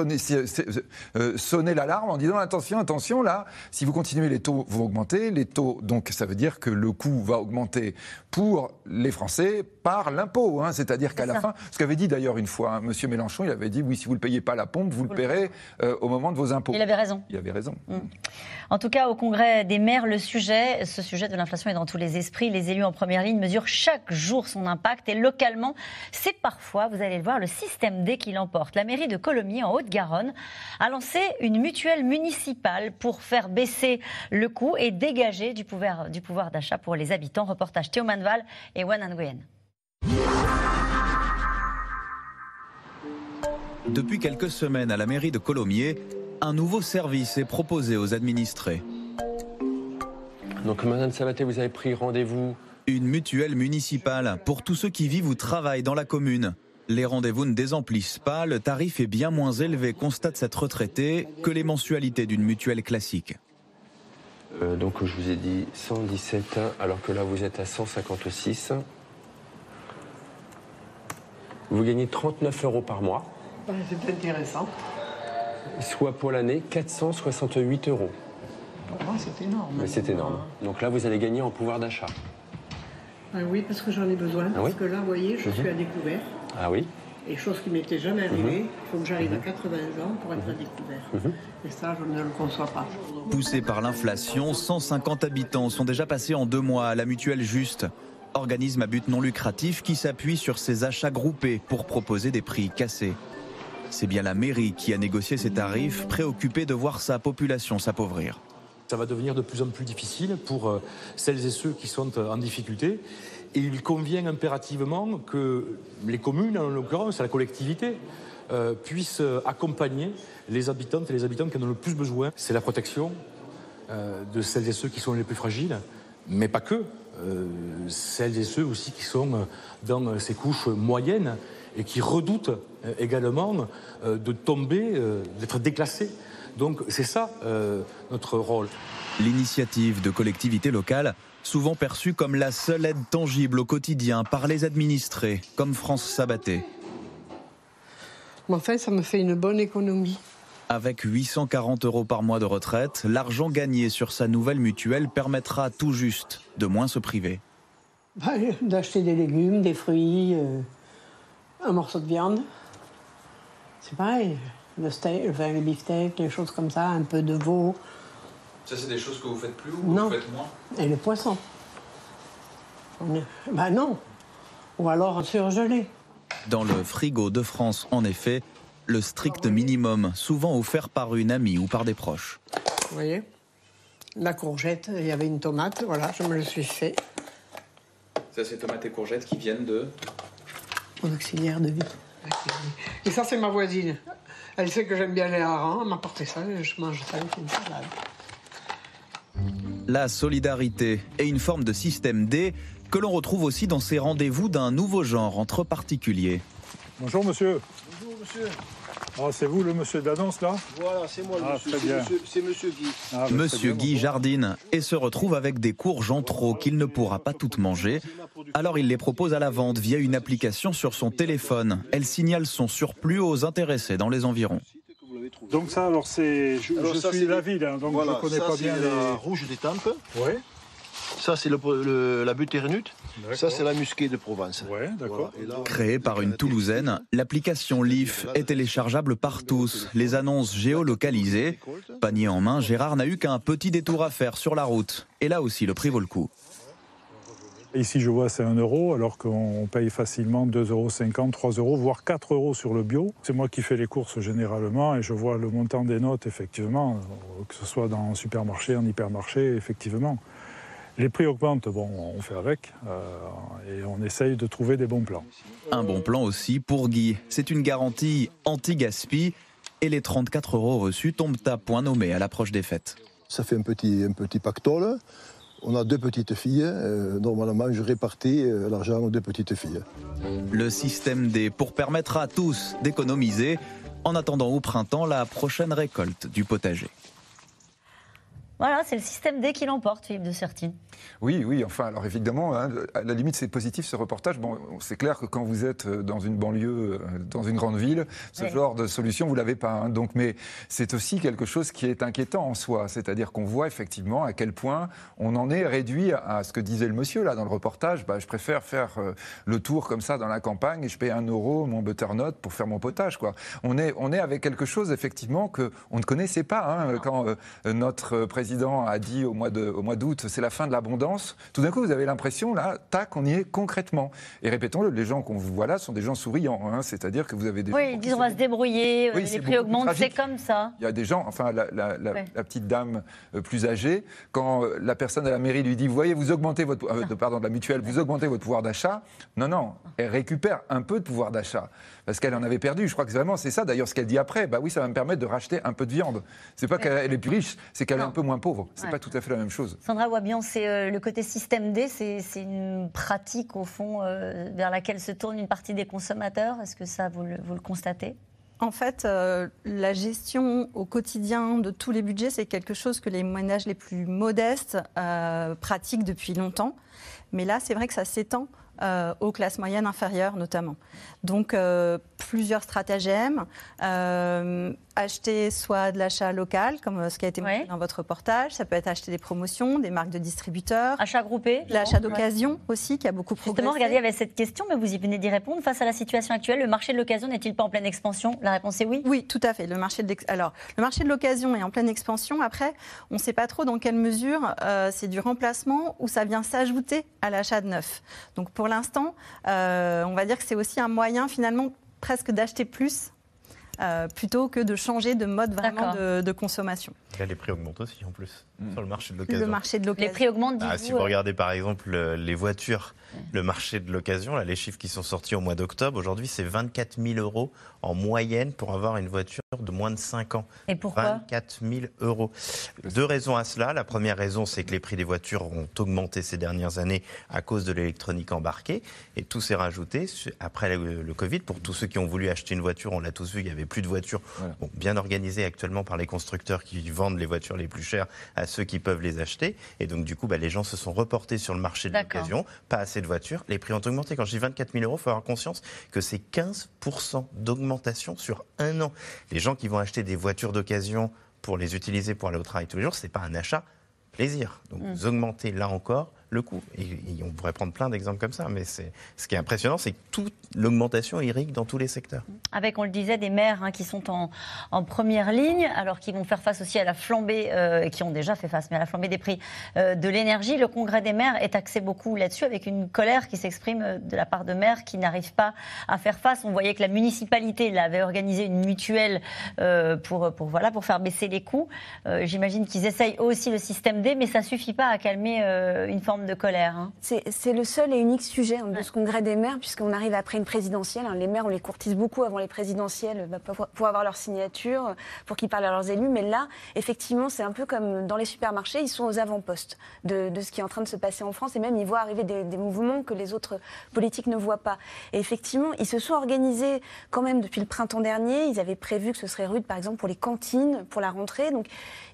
euh, sonner l'alarme en disant attention, attention, là, si vous continuez, les taux vont augmenter. Les taux, donc, ça veut dire que le coût va augmenter pour les Français par l'impôt. Hein. C'est-à-dire qu'à la fin, ce qu'avait dit d'ailleurs une fois hein, M. Mélenchon, il avait dit oui, si vous ne payez pas la pompe, vous, le paierez euh, au moment de vos impôts. Il avait raison. Il avait raison. Mm. En tout cas, au Congrès des maires, le sujet, ce sujet de l'inflation est dans tous les esprits. Les élus en première ligne mesurent chaque jour son impact et localement, c'est parfois, vous allez le voir, le système D qui l'emporte. La mairie de Colomiers, en Haute-Garonne, a lancé une mutuelle municipale pour faire baisser le coût et dégager du pouvoir, du pouvoir d'achat pour les habitants. Reportage Théo Manval et Wan Nguyen. Depuis quelques semaines à la mairie de Colomiers, un nouveau service est proposé aux administrés. Donc Madame Sabaté, vous avez pris rendez-vous Une mutuelle municipale pour tous ceux qui vivent ou travaillent dans la commune. Les rendez-vous ne désemplissent pas, le tarif est bien moins élevé, constate cette retraitée, que les mensualités d'une mutuelle classique. Euh, donc je vous ai dit 117, alors que là vous êtes à 156. Vous gagnez 39 euros par mois. C'est intéressant. Soit pour l'année 468 euros. Pour moi, c'est énorme. Mais c'est énorme. Donc là, vous allez gagner en pouvoir d'achat. Ah oui, parce que j'en ai besoin. Ah parce que là, vous voyez, je suis mhm. à découvert. Ah oui et chose qui m'était jamais arrivée, mhm. il faut que j'arrive à 80 ans pour être à découvert. Mhm. Et ça, je ne le conçois pas. Poussé par l'inflation, 150 habitants sont déjà passés en deux mois à la mutuelle juste organisme à but non lucratif qui s'appuie sur ses achats groupés pour proposer des prix cassés. C'est bien la mairie qui a négocié ces tarifs, préoccupée de voir sa population s'appauvrir. Ça va devenir de plus en plus difficile pour euh, celles et ceux qui sont euh, en difficulté. Et il convient impérativement que les communes, en l'occurrence la collectivité, euh, puissent accompagner les habitantes et les habitants qui en ont le plus besoin. C'est la protection de celles et ceux qui sont les plus fragiles, mais pas que. Euh, celles et ceux aussi qui sont dans ces couches moyennes et qui redoutent euh, également euh, de tomber, d'être déclassés. Donc c'est ça notre rôle. L'initiative de collectivités locales, souvent perçue comme la seule aide tangible au quotidien par les administrés, comme France Sabaté. Enfin, ça me fait une bonne économie. Avec 840 euros par mois de retraite, l'argent gagné sur sa nouvelle mutuelle permettra tout juste de moins se priver. Bah, d'acheter des légumes, des fruits, euh, un morceau de viande. C'est pareil. Le steak, enfin, les beefsteaks, les choses comme ça, un peu de veau. Ça, c'est des choses que vous faites plus ou vous faites moins? Et le poisson. Bah non. Ou alors un surgelé. Dans le frigo de France, en effet, le strict minimum, souvent offert par une amie ou par des proches. Vous voyez La courgette, il y avait une tomate, voilà, je me le suis fait. Ça, c'est tomates et courgettes qui viennent de Mon auxiliaire de vie. Et ça, c'est ma voisine. Elle sait que j'aime bien les harengs, elle m'a apporté ça, je mange ça avec une salade. La solidarité est une forme de système D que l'on retrouve aussi dans ces rendez-vous d'un nouveau genre entre particuliers. Bonjour monsieur. Bonjour monsieur. Ah, c'est vous le monsieur d'annonce là Voilà, c'est moi le Ah, monsieur. très C'est bien. monsieur- C'est monsieur Guy. Ah, bah, Monsieur Guy jardine et se retrouve avec des courges en trop qu'il ne pourra pas toutes manger. Alors il les propose à la vente via une application sur son téléphone. Elle signale son surplus aux intéressés dans les environs. Donc ça, alors c'est, je, Alors je ça, suis de la ville, hein, donc Voilà, je connais ça, pas bien la les. rouge des Tempes. Ouais. Ça, c'est le, le- la. D'accord. Ça, c'est la musquée de Provence. Ouais, d'accord. Créée par une Toulousaine, l'application Leaf est téléchargeable par tous. Les annonces géolocalisées. Panier en main, Gérard n'a eu qu'un petit détour à faire sur la route. Et là aussi, le prix vaut le coup. Ici, je vois, c'est 1 euro, alors qu'on paye facilement 2,50 euros, 3 euros, voire 4 euros sur le bio. C'est moi qui fais les courses généralement et je vois le montant des notes, effectivement, que ce soit dans un supermarché, en hypermarché, effectivement. Les prix augmentent, bon, on fait avec, euh, et on essaye de trouver des bons plans. Un bon plan aussi pour Guy. C'est une garantie anti-gaspi. Et les 34 euros reçus tombent à point nommé à l'approche des fêtes. Ça fait un petit, un petit pactole. On a deux petites filles. euh, normalement, je répartis euh, l'argent aux deux petites filles. Le système D pour permettre à tous d'économiser en attendant au printemps la prochaine récolte du potager. Voilà, c'est le système D qui l'emporte, Philippe de Sertine. Oui, oui, enfin, alors évidemment, hein, à la limite, c'est positif ce reportage. Bon, c'est clair que quand vous êtes dans une banlieue, euh, dans une grande ville, ce Oui. genre de solution, vous l'avez pas. hein. donc, mais c'est aussi quelque chose qui est inquiétant en soi. C'est-à-dire qu'on voit effectivement à quel point on en est réduit à ce que disait le monsieur là dans le reportage. Bah, je préfère faire euh, le tour comme ça dans la campagne et je paye un euro mon butternut pour faire mon potage. Quoi. On, est, on est avec quelque chose effectivement que on ne connaissait pas. hein, quand euh, notre président a dit au mois de- au mois d'août, c'est la fin de l'abondance. Tout d'un coup, vous avez l'impression, là, tac, on y est concrètement. Et répétons-le, les gens qu'on voit là sont des gens souriants. hein, C'est-à-dire que vous avez des Oui, ils disent on va se débrouiller, euh, Oui, les prix augmentent, c'est comme ça. il y a des gens, enfin la, la- la- la petite dame euh, plus âgée, quand euh, la personne à la mairie lui dit, vous voyez, vous augmentez votre, euh, pardon, de la mutuelle, vous augmentez votre pouvoir d'achat. Non, non, elle récupère un peu de pouvoir d'achat parce qu'elle en avait perdu. Je crois que vraiment c'est ça. D'ailleurs, ce qu'elle dit après, bah oui, ça va me permettre de racheter un peu de viande. C'est pas qu'elle est plus riche, c'est qu'elle est un peu moins pauvre. C'est Ouais. pas tout à fait la même chose. Sandra Wabian, c'est euh, le côté système D, c'est c'est une pratique au fond euh, vers laquelle se tourne une partie des consommateurs. Est-ce que ça, vous le, vous le constatez? En fait, euh, la gestion au quotidien de tous les budgets, c'est quelque chose que les ménages les plus modestes euh, pratiquent depuis longtemps. Mais là, c'est vrai que ça s'étend euh, aux classes moyennes inférieures notamment. Donc, euh, plusieurs stratagèmes. Acheter soit de l'achat local, comme euh, ce qui a été montré dans votre reportage. Ça peut être acheter des promotions, des marques de distributeurs. Achat groupé L'achat d'occasion aussi, qui a beaucoup progressé. Justement, regardez, il y avait cette question, mais vous y venez d'y répondre. Face à la situation actuelle, le marché de l'occasion n'est-il pas en pleine expansion? La réponse est oui. Oui, tout à fait. Le marché de alors le marché de l'occasion est en pleine expansion. Après, on ne sait pas trop dans quelle mesure euh, c'est du remplacement ou ça vient s'ajouter à l'achat de neuf. Donc pour l'instant, euh, on va dire que c'est aussi un moyen finalement presque d'acheter plus. Euh, plutôt que de changer de mode vraiment de, de consommation. Là, les prix augmentent aussi en plus Mm. sur le marché de Le l'occasion. marché de l'occasion. Les prix augmentent, Ah, si vous regardez par exemple les voitures, le marché de l'occasion, là, les chiffres qui sont sortis au mois d'octobre, aujourd'hui c'est 24 000 euros en moyenne pour avoir une voiture de moins de 5 ans. Et pourquoi 24 000 euros. Deux raisons à cela. La première raison, c'est que les prix des voitures ont augmenté ces dernières années à cause de l'électronique embarquée. Et tout s'est rajouté après le, le Covid. Pour tous ceux qui ont voulu acheter une voiture, on l'a tous vu, il n'y avait plus de voitures bon, bien organisées actuellement par les constructeurs qui vendent les voitures les plus chères à ceux qui peuvent les acheter. Et donc, du coup, bah, les gens se sont reportés sur le marché de l'occasion. Pas assez de voitures. Les prix ont augmenté. Quand je dis 24 000 euros, il faut avoir conscience que c'est 15% d'augmentation sur un an. Les gens qui vont acheter des voitures d'occasion pour les utiliser pour aller au travail tous les jours, ce n'est pas un achat plaisir. Donc, Mm. vous augmentez là encore le coût. Et, et on pourrait prendre plein d'exemples comme ça. Mais ce qui est impressionnant, c'est que toute l'augmentation irrigue dans tous les secteurs. avec, on le disait, des maires hein, qui sont en, en première ligne, alors qu'ils vont faire face aussi à la flambée, euh, qui ont déjà fait face, mais à la flambée des prix euh, de l'énergie. Le congrès des maires est axé beaucoup là-dessus, avec une colère qui s'exprime euh, de la part de maires qui n'arrivent pas à faire face. On voyait que la municipalité là, avait organisé une mutuelle euh, pour, pour, voilà, pour faire baisser les coûts. Euh, J'imagine qu'ils essayent aussi le système D, mais ça suffit pas à calmer euh, une forme forme de colère. hein. C'est le seul et unique sujet hein, de ce congrès des maires, puisqu'on arrive après une présidentielle. hein. Les maires, on les courtise beaucoup avant les présidentielles bah, pour, pour avoir leur signature, pour qu'ils parlent à leurs élus. Mais là, effectivement, c'est un peu comme dans les supermarchés, ils sont aux avant-postes de, de ce qui est en train de se passer en France. Et même, ils voient arriver des, des mouvements que les autres politiques ne voient pas. Et effectivement, ils se sont organisés quand même depuis le printemps dernier. Ils avaient prévu que ce serait rude, par exemple, pour les cantines, pour la rentrée. Donc,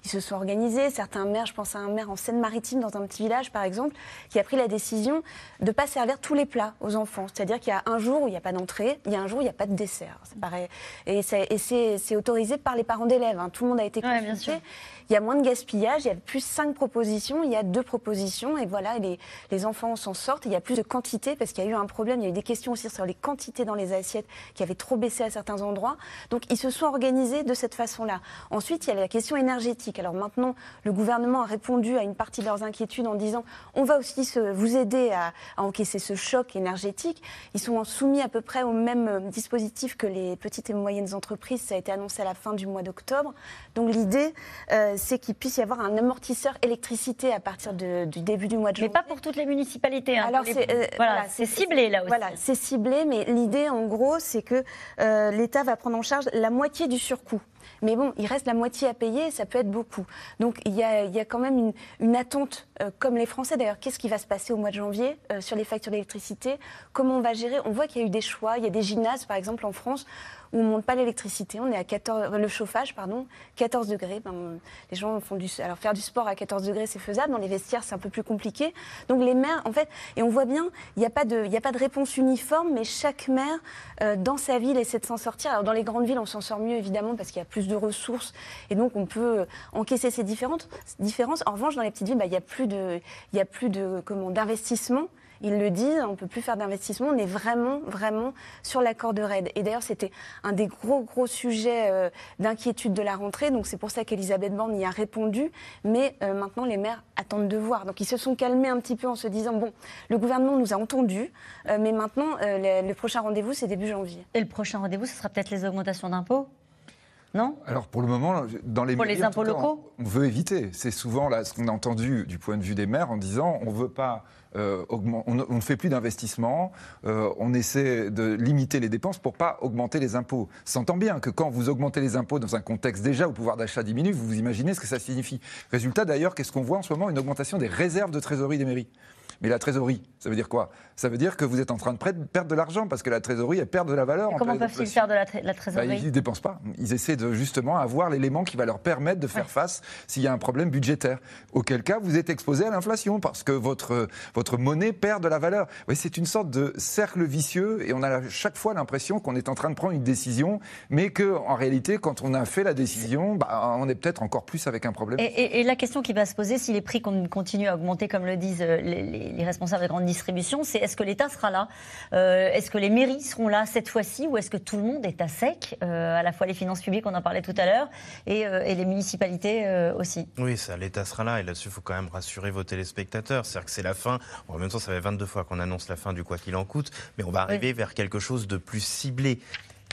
ils se sont organisés. Certains maires, je pense à un maire en Seine-Maritime, dans un petit village, par exemple, qui a pris la décision de ne pas servir tous les plats aux enfants. C'est-à-dire qu'il y a un jour où il n'y a pas d'entrée, il y a un jour où il n'y a pas de dessert. C'est pareil. Et c'est autorisé par les parents d'élèves. hein. Tout le monde a été Ouais, bien consulté. sûr. Il y a moins de gaspillage, il y a plus cinq propositions, il y a deux propositions, et voilà, les, les enfants s'en sortent. Il y a plus de quantité, parce qu'il y a eu un problème, il y a eu des questions aussi sur les quantités dans les assiettes qui avaient trop baissé à certains endroits. Donc ils se sont organisés de cette façon-là. Ensuite, il y a la question énergétique. Alors maintenant, le gouvernement a répondu à une partie de leurs inquiétudes en disant on va aussi se- vous aider à, à encaisser ce choc énergétique. Ils sont soumis à peu près au même euh, dispositif que les petites et moyennes entreprises. Ça a été annoncé à la fin du mois d'octobre. Donc l'idée, euh, c'est qu'il puisse y avoir un amortisseur électricité à partir de- du début du mois de Mais janvier. pas pour toutes les municipalités. hein, Alors c'est euh, voilà, c'est ciblé là aussi. Voilà, c'est ciblé, mais l'idée en gros, c'est que euh, l'État va prendre en charge la moitié du surcoût. Mais bon, il reste la moitié à payer ça peut être beaucoup. Donc il y a, quand même une, une attente, euh, comme les Français d'ailleurs, qu'est-ce qui va se passer au mois de janvier euh, sur les factures d'électricité? Comment on va gérer? On voit qu'il y a eu des choix. Il y a des gymnases, par exemple, en France, où on ne monte pas l'électricité, on est à 14, euh, le chauffage, pardon, 14 degrés. Ben, les gens font du, alors faire du sport à 14 degrés, c'est faisable. Dans les vestiaires, c'est un peu plus compliqué. Donc les maires, en fait, et on voit bien, il n'y a pas de, a pas de réponse uniforme, mais chaque maire euh, dans sa ville essaie de s'en sortir. Alors dans les grandes villes, on s'en sort mieux évidemment parce qu'il y a plus de ressources et donc on peut euh, encaisser ces différentes différences. En revanche, dans les petites villes, bah, il n'y a plus y a plus de comment d'investissement. Ils le disent, on ne peut plus faire d'investissement, on est vraiment, vraiment sur la corde raide. Et d'ailleurs, c'était un des gros, gros sujets euh, d'inquiétude de la rentrée, donc c'est pour ça qu'Elisabeth Borne y a répondu. Mais euh, maintenant, les maires attendent de voir. Donc ils se sont calmés un petit peu en se disant, bon, le gouvernement nous a entendus, euh, mais maintenant, euh, le, le prochain rendez-vous, c'est début janvier. Et le prochain rendez-vous, ce sera peut-être les augmentations d'impôts? Non? Alors pour le moment, dans les Pour les mairies, impôts cas, locaux? on, on veut éviter. C'est souvent là ce qu'on a entendu du point de vue des maires en disant on veut pas. Euh, augmen- on, ne- on ne fait plus d'investissement, euh, on essaie de limiter les dépenses pour pas augmenter les impôts. S'entend bien que quand vous augmentez les impôts dans un contexte déjà où le pouvoir d'achat diminue, vous vous imaginez ce que ça signifie. Résultat d'ailleurs, qu'est-ce qu'on voit en ce moment? Une augmentation des réserves de trésorerie des mairies. Mais la trésorerie, ça veut dire quoi? Ça veut dire que vous êtes en train de perdre de l'argent parce que la trésorerie, elle perd de la valeur. en Comment peuvent-ils faire de la, tré- la Bah, trésorerie ils ne dépensent pas. Ils essaient de justement avoir l'élément qui va leur permettre de faire face s'il y a un problème budgétaire. Auquel cas, vous êtes exposé à l'inflation parce que votre, votre monnaie perd de la valeur. C'est une sorte de cercle vicieux et on a chaque fois l'impression qu'on est en train de prendre une décision, mais qu'en réalité, quand on a fait la décision, bah, on est peut-être encore plus avec un problème. Et, et- et la question qui va se poser, si les prix con- continuent à augmenter, comme le disent euh, les, les- les responsables de grande distribution, c'est est-ce que l'État sera là Euh, Est-ce que les mairies seront là cette fois-ci Ou est-ce que tout le monde est à sec euh, À la fois les finances publiques, on en parlait tout à l'heure, et, euh, et les municipalités euh, aussi. Oui, ça, l'État sera là. Et là-dessus, il faut quand même rassurer vos téléspectateurs. C'est-à-dire que c'est la fin. Bon, en même temps, ça fait 22 fois qu'on annonce la fin du quoi qu'il en coûte. Mais on va arriver vers quelque chose de plus ciblé.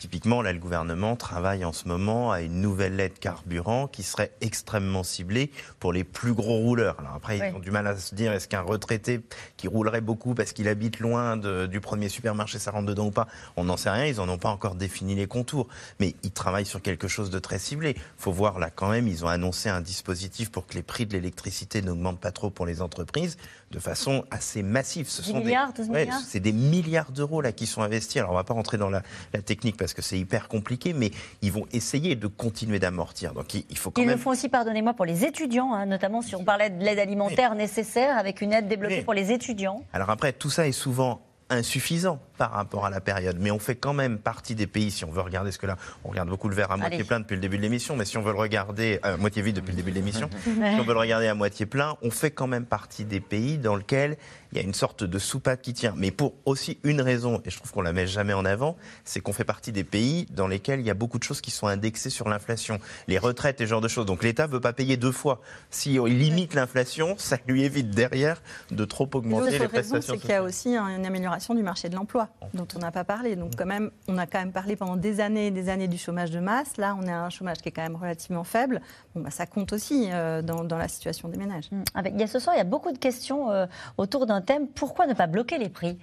Typiquement, là, le gouvernement travaille en ce moment à une nouvelle aide carburant qui serait extrêmement ciblée pour les plus gros rouleurs. Alors après, Oui. ils ont du mal à se dire est-ce qu'un retraité qui roulerait beaucoup parce qu'il habite loin de- du premier supermarché, ça rentre dedans ou pas? On n'en sait rien, ils n'en ont pas encore défini les contours. Mais ils travaillent sur quelque chose de très ciblé. faut voir là quand même, ils ont annoncé un dispositif pour que les prix de l'électricité n'augmentent pas trop pour les entreprises de façon assez massive. Ce 10 sont milliards, des, 12 Ouais, milliards? c'est des milliards d'euros là qui sont investis. Alors on va pas rentrer dans la, la technique parce que c'est hyper compliqué, mais ils vont essayer de continuer d'amortir. Donc il, il faut quand Ils même le font aussi, pardonnez-moi, pour les étudiants, hein, notamment si on parlait de l'aide alimentaire nécessaire, avec une aide débloquée pour les étudiants. Alors après, tout ça est souvent insuffisant par rapport à la période, mais on fait quand même partie des pays, si on veut regarder ce que là, on regarde beaucoup le verre à moitié Allez. plein depuis le début de l'émission, mais si on veut le regarder à moitié vide depuis le début de l'émission, si on veut le regarder à moitié plein, on fait quand même partie des pays dans lesquels il y a une sorte de soupape qui tient. Mais pour aussi une raison, et je trouve qu'on la met jamais en avant, c'est qu'on fait partie des pays dans lesquels il y a beaucoup de choses qui sont indexées sur l'inflation, les retraites et ce genre de choses. Donc l'État veut pas payer deux fois. Si il limite l'inflation, ça lui évite derrière de trop augmenter les L'autre raison, prestations c'est qu'il y a aussi une amélioration du marché de l'emploi. L'emploi, dont on n'a pas parlé. Donc quand même, on a quand même parlé pendant des années et des années du chômage de masse. Là, on a un chômage qui est quand même relativement faible. Bon, bah, ça compte aussi euh, dans, dans, la situation des ménages. Mmh. Avec, il y a ce soir, il y a beaucoup de questions euh, autour d'un thème. Pourquoi ne pas bloquer les prix?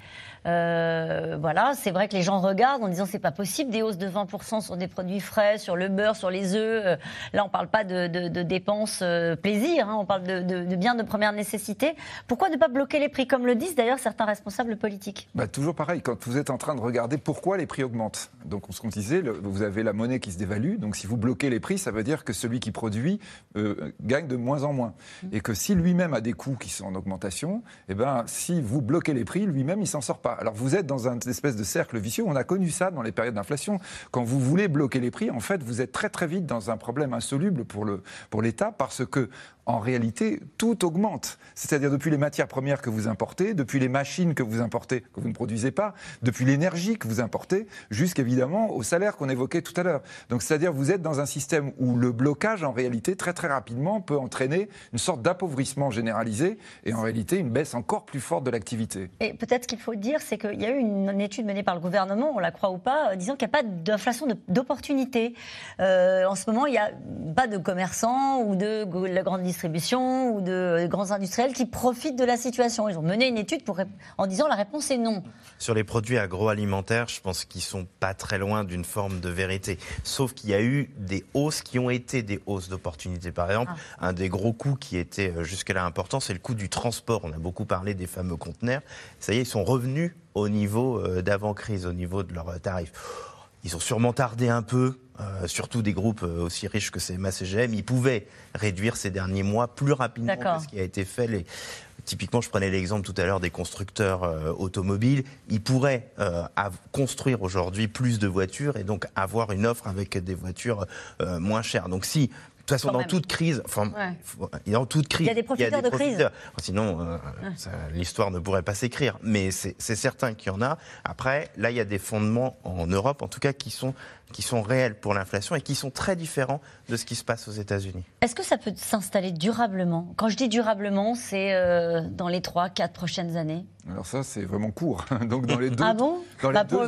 Euh, Voilà, c'est vrai que les gens regardent en disant c'est pas possible des hausses de 20% sur des produits frais, sur le beurre, sur les œufs. là, on parle pas de, de, de dépenses plaisir, hein, on parle de, de, biens de première nécessité. Pourquoi ne pas bloquer les prix, comme le disent d'ailleurs certains responsables politiques bah, Toujours pareil, quand vous êtes en train de regarder pourquoi les prix augmentent. Donc, ce qu'on disait, vous avez la monnaie qui se dévalue. Donc, si vous bloquez les prix, ça veut dire que celui qui produit euh, gagne de moins en moins. Et que si lui-même a des coûts qui sont en augmentation, eh ben, si vous bloquez les prix, lui-même, il s'en sort pas. Alors, vous êtes dans une espèce de cercle vicieux. On a connu ça dans les périodes d'inflation. Quand vous voulez bloquer les prix, en fait, vous êtes très, très vite dans un problème insoluble pour l'État pour parce que en réalité, tout augmente. C'est-à-dire depuis les matières premières que vous importez, depuis les machines que vous importez, que vous ne produisez pas, depuis l'énergie que vous importez, jusqu'évidemment au salaire qu'on évoquait tout à l'heure. Donc c'est-à-dire vous êtes dans un système où le blocage, en réalité, très très rapidement, peut entraîner une sorte d'appauvrissement généralisé et en réalité une baisse encore plus forte de l'activité. Et peut-être qu'il faut dire, c'est qu'il y a eu une, étude menée par le gouvernement, on la croit ou pas, euh, disant qu'il n'y a pas d'inflation d'opportunité. Euh, en ce moment, il n'y a pas de commerçants ou de la grande distribution ou de grands industriels qui profitent de la situation. Ils ont mené une étude pour, en disant la réponse est non. Sur les produits agroalimentaires, je pense qu'ils sont pas très loin d'une forme de vérité. Sauf qu'il y a eu des hausses qui ont été des hausses d'opportunités. Par exemple, ah. un des gros coûts qui était euh, jusque-là important, c'est le coût du transport. On a beaucoup parlé des fameux conteneurs. Ça y est, ils sont revenus au niveau euh, d'avant-crise, au niveau de leurs euh, tarifs. Ils ont sûrement tardé un peu, euh, surtout des groupes aussi riches que CMA CGM, ils pouvaient réduire ces derniers mois plus rapidement que ce qui a été fait. Les... Typiquement, je prenais l'exemple tout à l'heure des constructeurs euh, automobiles. Ils pourraient construire aujourd'hui plus de voitures et donc avoir une offre avec des voitures moins chères. Donc si de toute façon, dans toute crise, enfin, dans toute crise, il y a des profiteurs, de crise. Sinon, l'histoire ne pourrait pas s'écrire. Mais c'est certain qu'il y en a. Après, là, il y a des fondements en Europe, en tout cas, qui sont qui sont réels pour l'inflation et qui sont très différents de ce qui se passe aux États-Unis. Est-ce que ça peut s'installer durablement? Quand je dis durablement, c'est euh, dans les 3-4 prochaines années Alors ça, c'est vraiment court. Donc dans les deux, ah bon? dans bah, pour,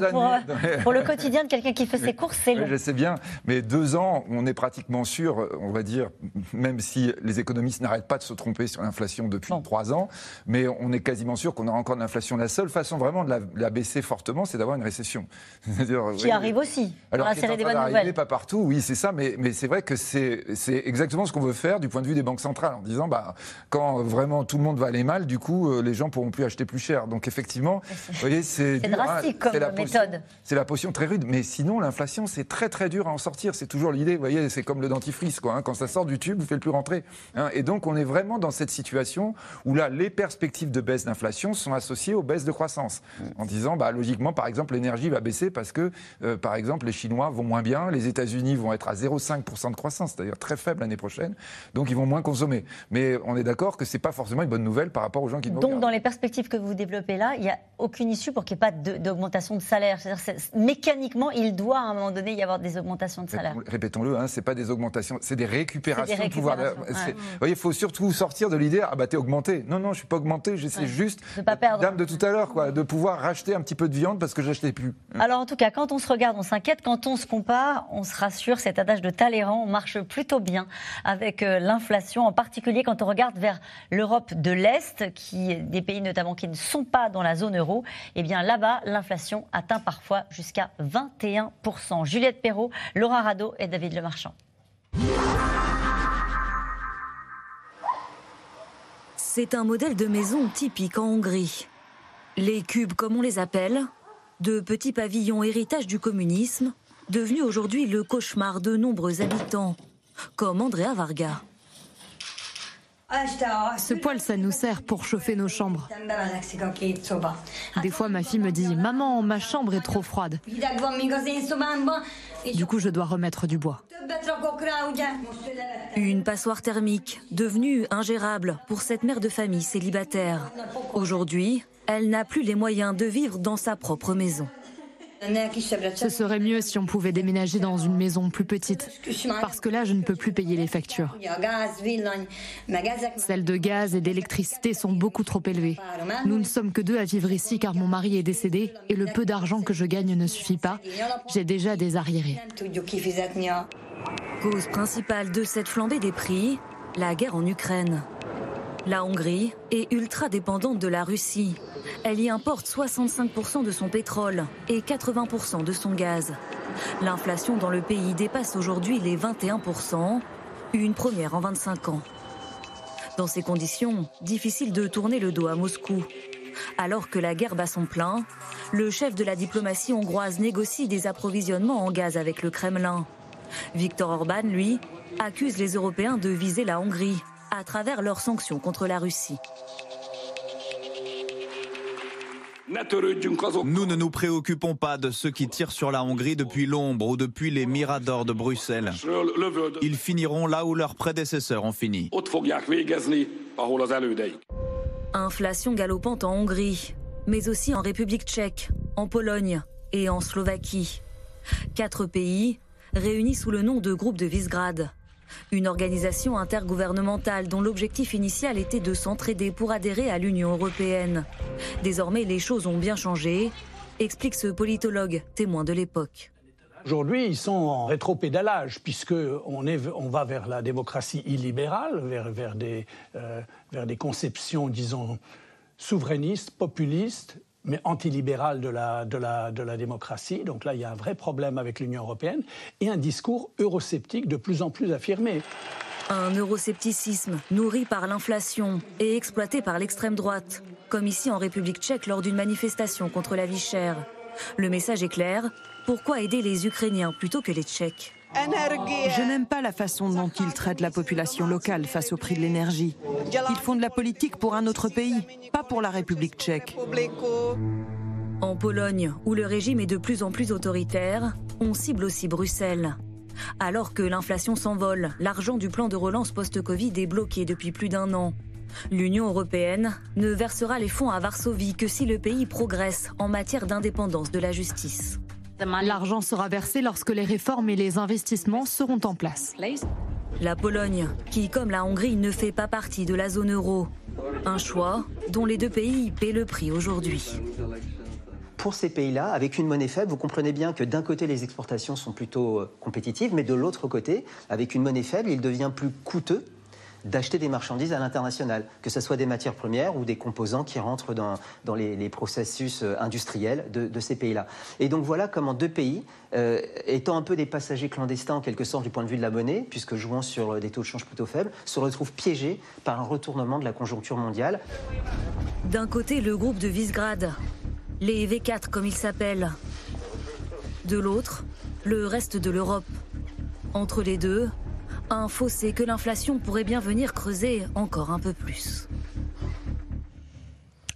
pour, le quotidien de quelqu'un qui fait ses courses, c'est long. je sais bien, mais deux ans, on est pratiquement sûr, on va dire, même si les économistes n'arrêtent pas de se tromper sur l'inflation depuis trois ans, mais on est quasiment sûr qu'on aura encore de l'inflation. La seule façon vraiment de la, baisser fortement, c'est d'avoir une récession. Qui arrive aussi. Alors, des Pas partout, oui, c'est ça, mais, mais c'est vrai que c'est exactement ce qu'on veut faire du point de vue des banques centrales, en disant, bah, quand vraiment tout le monde va aller mal, du coup, euh, les gens pourront plus acheter plus cher. Donc effectivement, vous voyez, c'est drastique comme la méthode. C'est la potion très rude, mais sinon, l'inflation, c'est très très dur à en sortir. C'est toujours l'idée, vous voyez, c'est comme le dentifrice, quoi. Hein. quand ça sort du tube, vous ne faites plus rentrer. Hein. et donc, on est vraiment dans cette situation où là, les perspectives de baisse d'inflation sont associées aux baisses de croissance, en disant, bah, logiquement, par exemple, l'énergie va baisser parce que, euh, par exemple, les Chinois vont moins bien. Les États-Unis vont être à 0,5% de croissance, c'est-à-dire très faible l'année prochaine. Donc ils vont moins consommer. Mais on est d'accord que ce n'est pas forcément une bonne nouvelle par rapport aux gens qui nous Donc dans les perspectives que vous développez là, il n'y a aucune issue pour qu'il n'y ait pas d'augmentation de salaire. mécaniquement, il doit à un moment donné y avoir des augmentations de salaire. Répétons-le, hein, ce n'est pas des augmentations, c'est des récupérations, de pouvoir. il faut surtout sortir de l'idée ah bah t'es augmenté. Non non, je suis pas augmenté, j'essaie juste de pas perdre. Dame de tout à l'heure quoi, de pouvoir racheter un petit peu de viande parce que j'achetais plus. Alors en tout cas, quand on se regarde, on s'inquiète. Quand on se compare, on se rassure, cet adage de Talleyrand marche plutôt bien avec euh, l'inflation, en particulier quand on regarde vers l'Europe de l'Est, qui des pays notamment qui ne sont pas dans la zone euro. Eh bien là-bas, l'inflation atteint parfois jusqu'à 21%. Juliette Perrault, Laura Rado et David Lemarchand. C'est un modèle de maison typique en Hongrie. Les cubes, comme on les appelle, de petits pavillons héritage du communisme, devenu aujourd'hui le cauchemar de nombreux habitants, comme Andrea Varga. Ce poêle, ça nous sert pour chauffer nos chambres. Des fois, ma fille me dit Maman, ma chambre est trop froide. Du coup, je dois remettre du bois. Une passoire thermique, devenue ingérable pour cette mère de famille célibataire. Aujourd'hui, elle n'a plus les moyens de vivre dans sa propre maison. Ce serait mieux si on pouvait déménager dans une maison plus petite, parce que là, je ne peux plus payer les factures. Celles de gaz et d'électricité sont beaucoup trop élevées. Nous ne sommes que deux à vivre ici car mon mari est décédé et le peu d'argent que je gagne ne suffit pas. J'ai déjà des arriérés. Cause principale de cette flambée des prix, la guerre en Ukraine. La Hongrie est ultra dépendante de la Russie. Elle y importe 65% de son pétrole et 80% de son gaz. L'inflation dans le pays dépasse aujourd'hui les 21%, une première en 25 ans. Dans ces conditions, difficile de tourner le dos à Moscou. Alors que la guerre bat son plein, le chef de la diplomatie hongroise négocie des approvisionnements en gaz avec le Kremlin. Viktor Orban, lui, accuse les Européens de viser la Hongrie à travers leurs sanctions contre la Russie. Nous ne nous préoccupons pas de ceux qui tirent sur la Hongrie depuis l'ombre ou depuis les miradors de Bruxelles. Ils finiront là où leurs prédécesseurs ont fini. Inflation galopante en Hongrie, mais aussi en République tchèque, en Pologne et en Slovaquie. Quatre pays réunis sous le nom de groupe de Visegrad. Une organisation intergouvernementale dont l'objectif initial était de s'entraider pour adhérer à l'Union européenne. Désormais, les choses ont bien changé, explique ce politologue, témoin de l'époque. Aujourd'hui, ils sont en rétropédalage, puisqu'on on va vers la démocratie illibérale, vers, vers, des, euh, vers des conceptions, disons, souverainistes, populistes, mais la, de la démocratie. Donc là, il y a un vrai problème avec l'Union européenne et un discours eurosceptique de plus en plus affirmé. Un euroscepticisme nourri par l'inflation et exploité par l'extrême droite, comme ici en République tchèque lors d'une manifestation contre la vie chère. Le message est clair, pourquoi aider les Ukrainiens plutôt que les Tchèques? Je n'aime pas la façon dont ils traitent la population locale face au prix de l'énergie. Ils font de la politique pour un autre pays, pas pour la République tchèque. En Pologne, où le régime est de plus en plus autoritaire, on cible aussi Bruxelles. Alors que l'inflation s'envole, l'argent du plan de relance post-Covid est bloqué depuis plus d'un an. L'Union européenne ne versera les fonds à Varsovie que si le pays progresse en matière d'indépendance de la justice. L'argent sera versé lorsque les réformes et les investissements seront en place. La Pologne, qui comme la Hongrie ne fait pas partie de la zone euro. Un choix dont les deux pays paient le prix aujourd'hui. Pour ces pays-là, avec une monnaie faible, vous comprenez bien que d'un côté, les exportations sont plutôt euh, compétitives, mais de l'autre côté, avec une monnaie faible, il devient plus coûteux d'acheter des marchandises à l'international, que ce soit des matières premières ou des composants qui rentrent dans, dans les, processus euh, industriels de, ces pays-là. Et donc voilà comment deux pays, euh, étant un peu des passagers clandestins en quelque sorte du point de vue de la monnaie, puisque jouant sur des taux de change plutôt faibles, se retrouvent piégés par un retournement de la conjoncture mondiale. D'un côté, le groupe de Visegrad, les V4 comme ils s'appellent. De l'autre, le reste de l'Europe. Entre les deux, un fossé que l'inflation pourrait bien venir creuser encore un peu plus.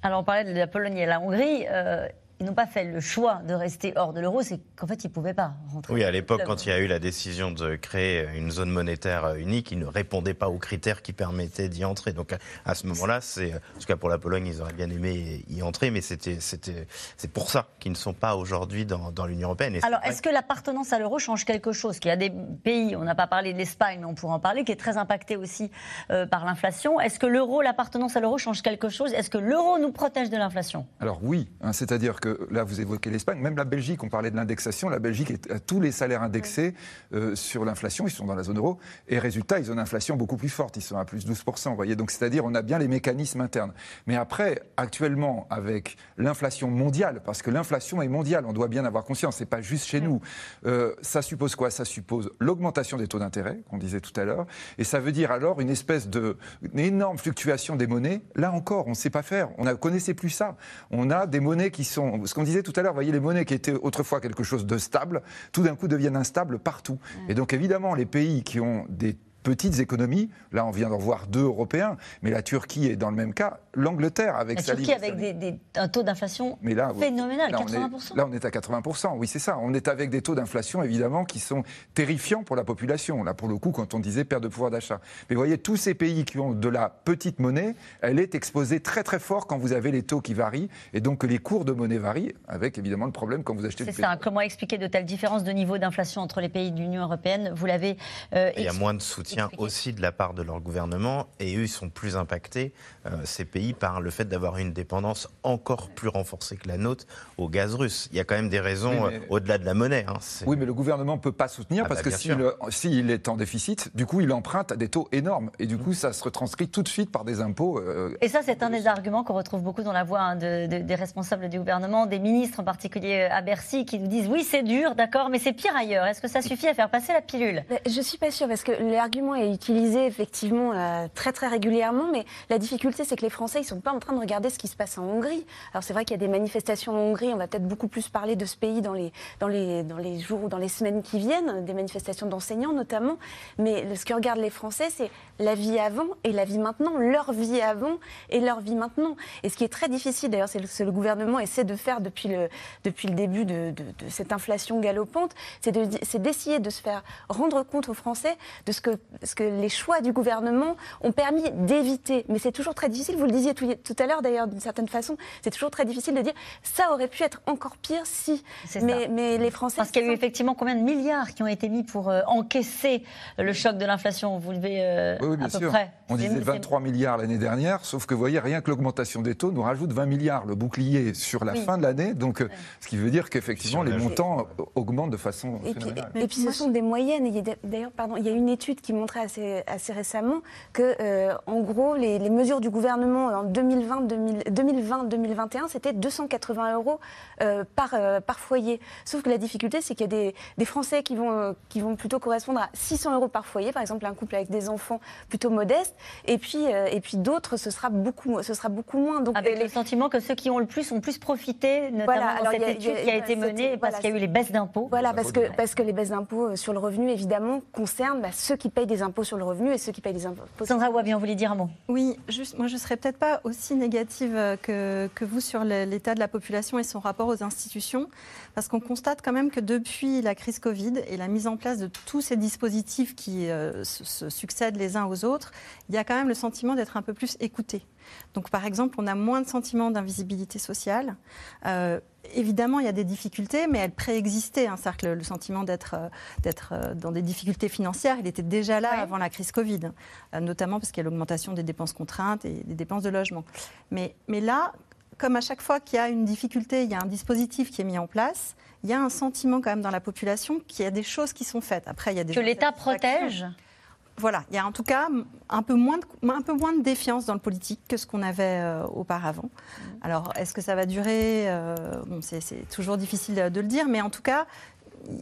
Alors on parlait de la Pologne et la Hongrie. Euh, ils n'ont pas fait le choix de rester hors de l'euro, c'est qu'en fait, ils ne pouvaient pas rentrer. Oui, à l'époque, quand il y a eu la décision de créer une zone monétaire unique, ils ne répondaient pas aux critères qui permettaient d'y entrer. Donc à ce moment-là, c'est, en tout cas pour la Pologne, ils auraient bien aimé y entrer, mais c'était, c'était, c'est pour ça qu'ils ne sont pas aujourd'hui dans, dans l'Union européenne. Alors, est-ce que l'appartenance à l'euro change quelque chose? Qu'il y a des pays, on n'a pas parlé de l'Espagne, mais on pourra en parler, qui est très impacté aussi euh, par l'inflation. Est-ce que l'euro, l'appartenance à l'euro change quelque chose? Est-ce que l'euro nous protège de l'inflation? Alors oui, hein, c'est-à-dire que là, vous évoquez l'Espagne, même la Belgique, on parlait de l'indexation, la Belgique a tous les salaires indexés euh, sur l'inflation, ils sont dans la zone euro, et résultat, ils ont une inflation beaucoup plus forte, ils sont à plus de 12%, vous voyez, donc c'est-à-dire on a bien les mécanismes internes. Mais après, actuellement, avec l'inflation mondiale, parce que l'inflation est mondiale, on doit bien avoir conscience, c'est pas juste chez nous, euh, ça suppose quoi? Ça suppose l'augmentation des taux d'intérêt, qu'on disait tout à l'heure, et ça veut dire alors une espèce de une énorme fluctuation des monnaies. Là encore, on ne sait pas faire, on ne connaissait plus ça. On a des monnaies qui sont, ce qu'on disait tout à l'heure, vous voyez, les monnaies qui étaient autrefois quelque chose de stable, tout d'un coup deviennent instables partout. Et donc évidemment, les pays qui ont des petites économies. Là, on vient d'en voir deux Européens, mais la Turquie est dans le même cas. L'Angleterre avec La sa Turquie avec des, des- un taux d'inflation là, phénoménal, là, on est- 80%. là, on est à 80%. Oui, c'est ça. On est avec des taux d'inflation, évidemment, qui sont terrifiants pour la population. Là, pour le coup, quand on disait perte de pouvoir d'achat. Mais vous voyez, tous ces pays qui ont de la petite monnaie, elle est exposée très, très fort quand vous avez les taux qui varient. Et donc, que les cours de monnaie varient, avec évidemment le problème quand vous achetez du C'est ça. Comment expliquer de telles différences de niveau d'inflation entre les pays de l'Union européenne? Vous l'avez euh, Il y a moins de soutien aussi de la part de leur gouvernement et eux, ils sont plus impactés, euh, ces pays, par le fait d'avoir une dépendance encore plus renforcée que la nôtre au gaz russe. Il y a quand même des raisons Oui, mais- euh, au-delà de la monnaie. hein. Oui, mais le gouvernement ne peut pas soutenir Ah parce bah, que bien s'il est en déficit, du coup, il emprunte à des taux énormes. Et du coup, ça se retranscrit tout de suite par des impôts. euh, Et ça, c'est un des arguments qu'on retrouve beaucoup dans la voix hein, de- de- des responsables du gouvernement, des ministres en particulier euh, à Bercy, qui nous disent oui, c'est dur, d'accord, mais c'est pire ailleurs. Est-ce que ça suffit à faire passer la pilule? Je suis pas sûre parce que l'argument est utilisé effectivement euh, très très régulièrement, mais la difficulté c'est que les Français ils sont pas en train de regarder ce qui se passe en Hongrie. Alors c'est vrai qu'il y a des manifestations en Hongrie, on va peut-être beaucoup plus parler de ce pays dans les dans les dans les jours ou dans les semaines qui viennent, des manifestations d'enseignants notamment. Mais ce que regardent les Français c'est la vie avant et la vie maintenant, leur vie avant et leur vie maintenant. Et ce qui est très difficile d'ailleurs, c'est ce que le gouvernement essaie de faire depuis le depuis le début de, cette inflation galopante, c'est de- c'est d'essayer de se faire rendre compte aux Français de ce que, ce que les choix du gouvernement ont permis d'éviter. Mais c'est toujours très difficile, vous le disiez tout, tout à l'heure d'ailleurs d'une certaine façon, c'est toujours très difficile de dire ça aurait pu être encore pire si. C'est Mais, ça. mais les Français. Parce qu'il y a eu effectivement combien de milliards qui ont été mis pour euh, encaisser le choc de l'inflation? Vous levez euh, Oui, oui, bien à peu sûr. près. On disait c'est- 23 milliards l'année dernière, sauf que vous voyez, rien que l'augmentation des taux nous rajoute 20 milliards, le bouclier sur la Oui. fin de l'année. Donc, euh, ce qui veut dire qu'effectivement, les montants augmentent de façon Et puis, phénoménale. et puis ce sont des moyennes. Il y a D'ailleurs, pardon, il y a une étude qui montrait assez, assez récemment que, euh, en gros, les, les mesures du gouvernement en 2020-2021, c'était 280 euros euh, par, euh, par foyer. Sauf que la difficulté, c'est qu'il y a des, des Français qui vont, euh, qui vont plutôt correspondre à 600 euros par foyer, par exemple un couple avec des enfants plutôt modestes, et puis, euh, et puis d'autres, ce sera beaucoup, ce sera beaucoup moins. Donc, Avec les- le sentiment que ceux qui ont le plus ont plus profité, notamment Voilà, dans alors cette a- étude a- qui a été menée parce voilà, qu'il y a eu les baisses d'impôts. Voilà, parce que, parce que les baisses d'impôts sur le revenu, évidemment, concernent bah, ceux qui payent des impôts sur le revenu et ceux qui payent des impôts. Sandra Wabian, vous voulez dire un mot? Oui, juste, moi je serais peut-être pas aussi négative euh, que, vous sur l'état de la population et son rapport aux institutions, parce qu'on constate quand même que depuis la crise Covid et la mise en place de tous ces dispositifs qui euh, se succèdent les uns aux autres, il y a quand même le sentiment d'être un peu plus écouté. Donc par exemple, on a moins de sentiment d'invisibilité sociale. Euh, Évidemment, il y a des difficultés, mais elles préexistaient. Hein, C'est-à-dire que le, le sentiment d'être euh, euh, dans des difficultés financières, il était déjà là avant la crise Covid, notamment parce qu'il y a l'augmentation des dépenses contraintes et des dépenses de logement. Mais, mais là, comme à chaque fois qu'il y a une difficulté, il y a un dispositif qui est mis en place, il y a un sentiment quand même dans la population qu'il y a des choses qui sont faites. Après, il y a des Que l'État protège voilà, il y a en tout cas un peu moins de, un peu moins de défiance dans le politique que ce qu'on avait euh, auparavant. Alors, est-ce que ça va durer Euh, bon, c'est, toujours difficile de le dire, mais en tout cas,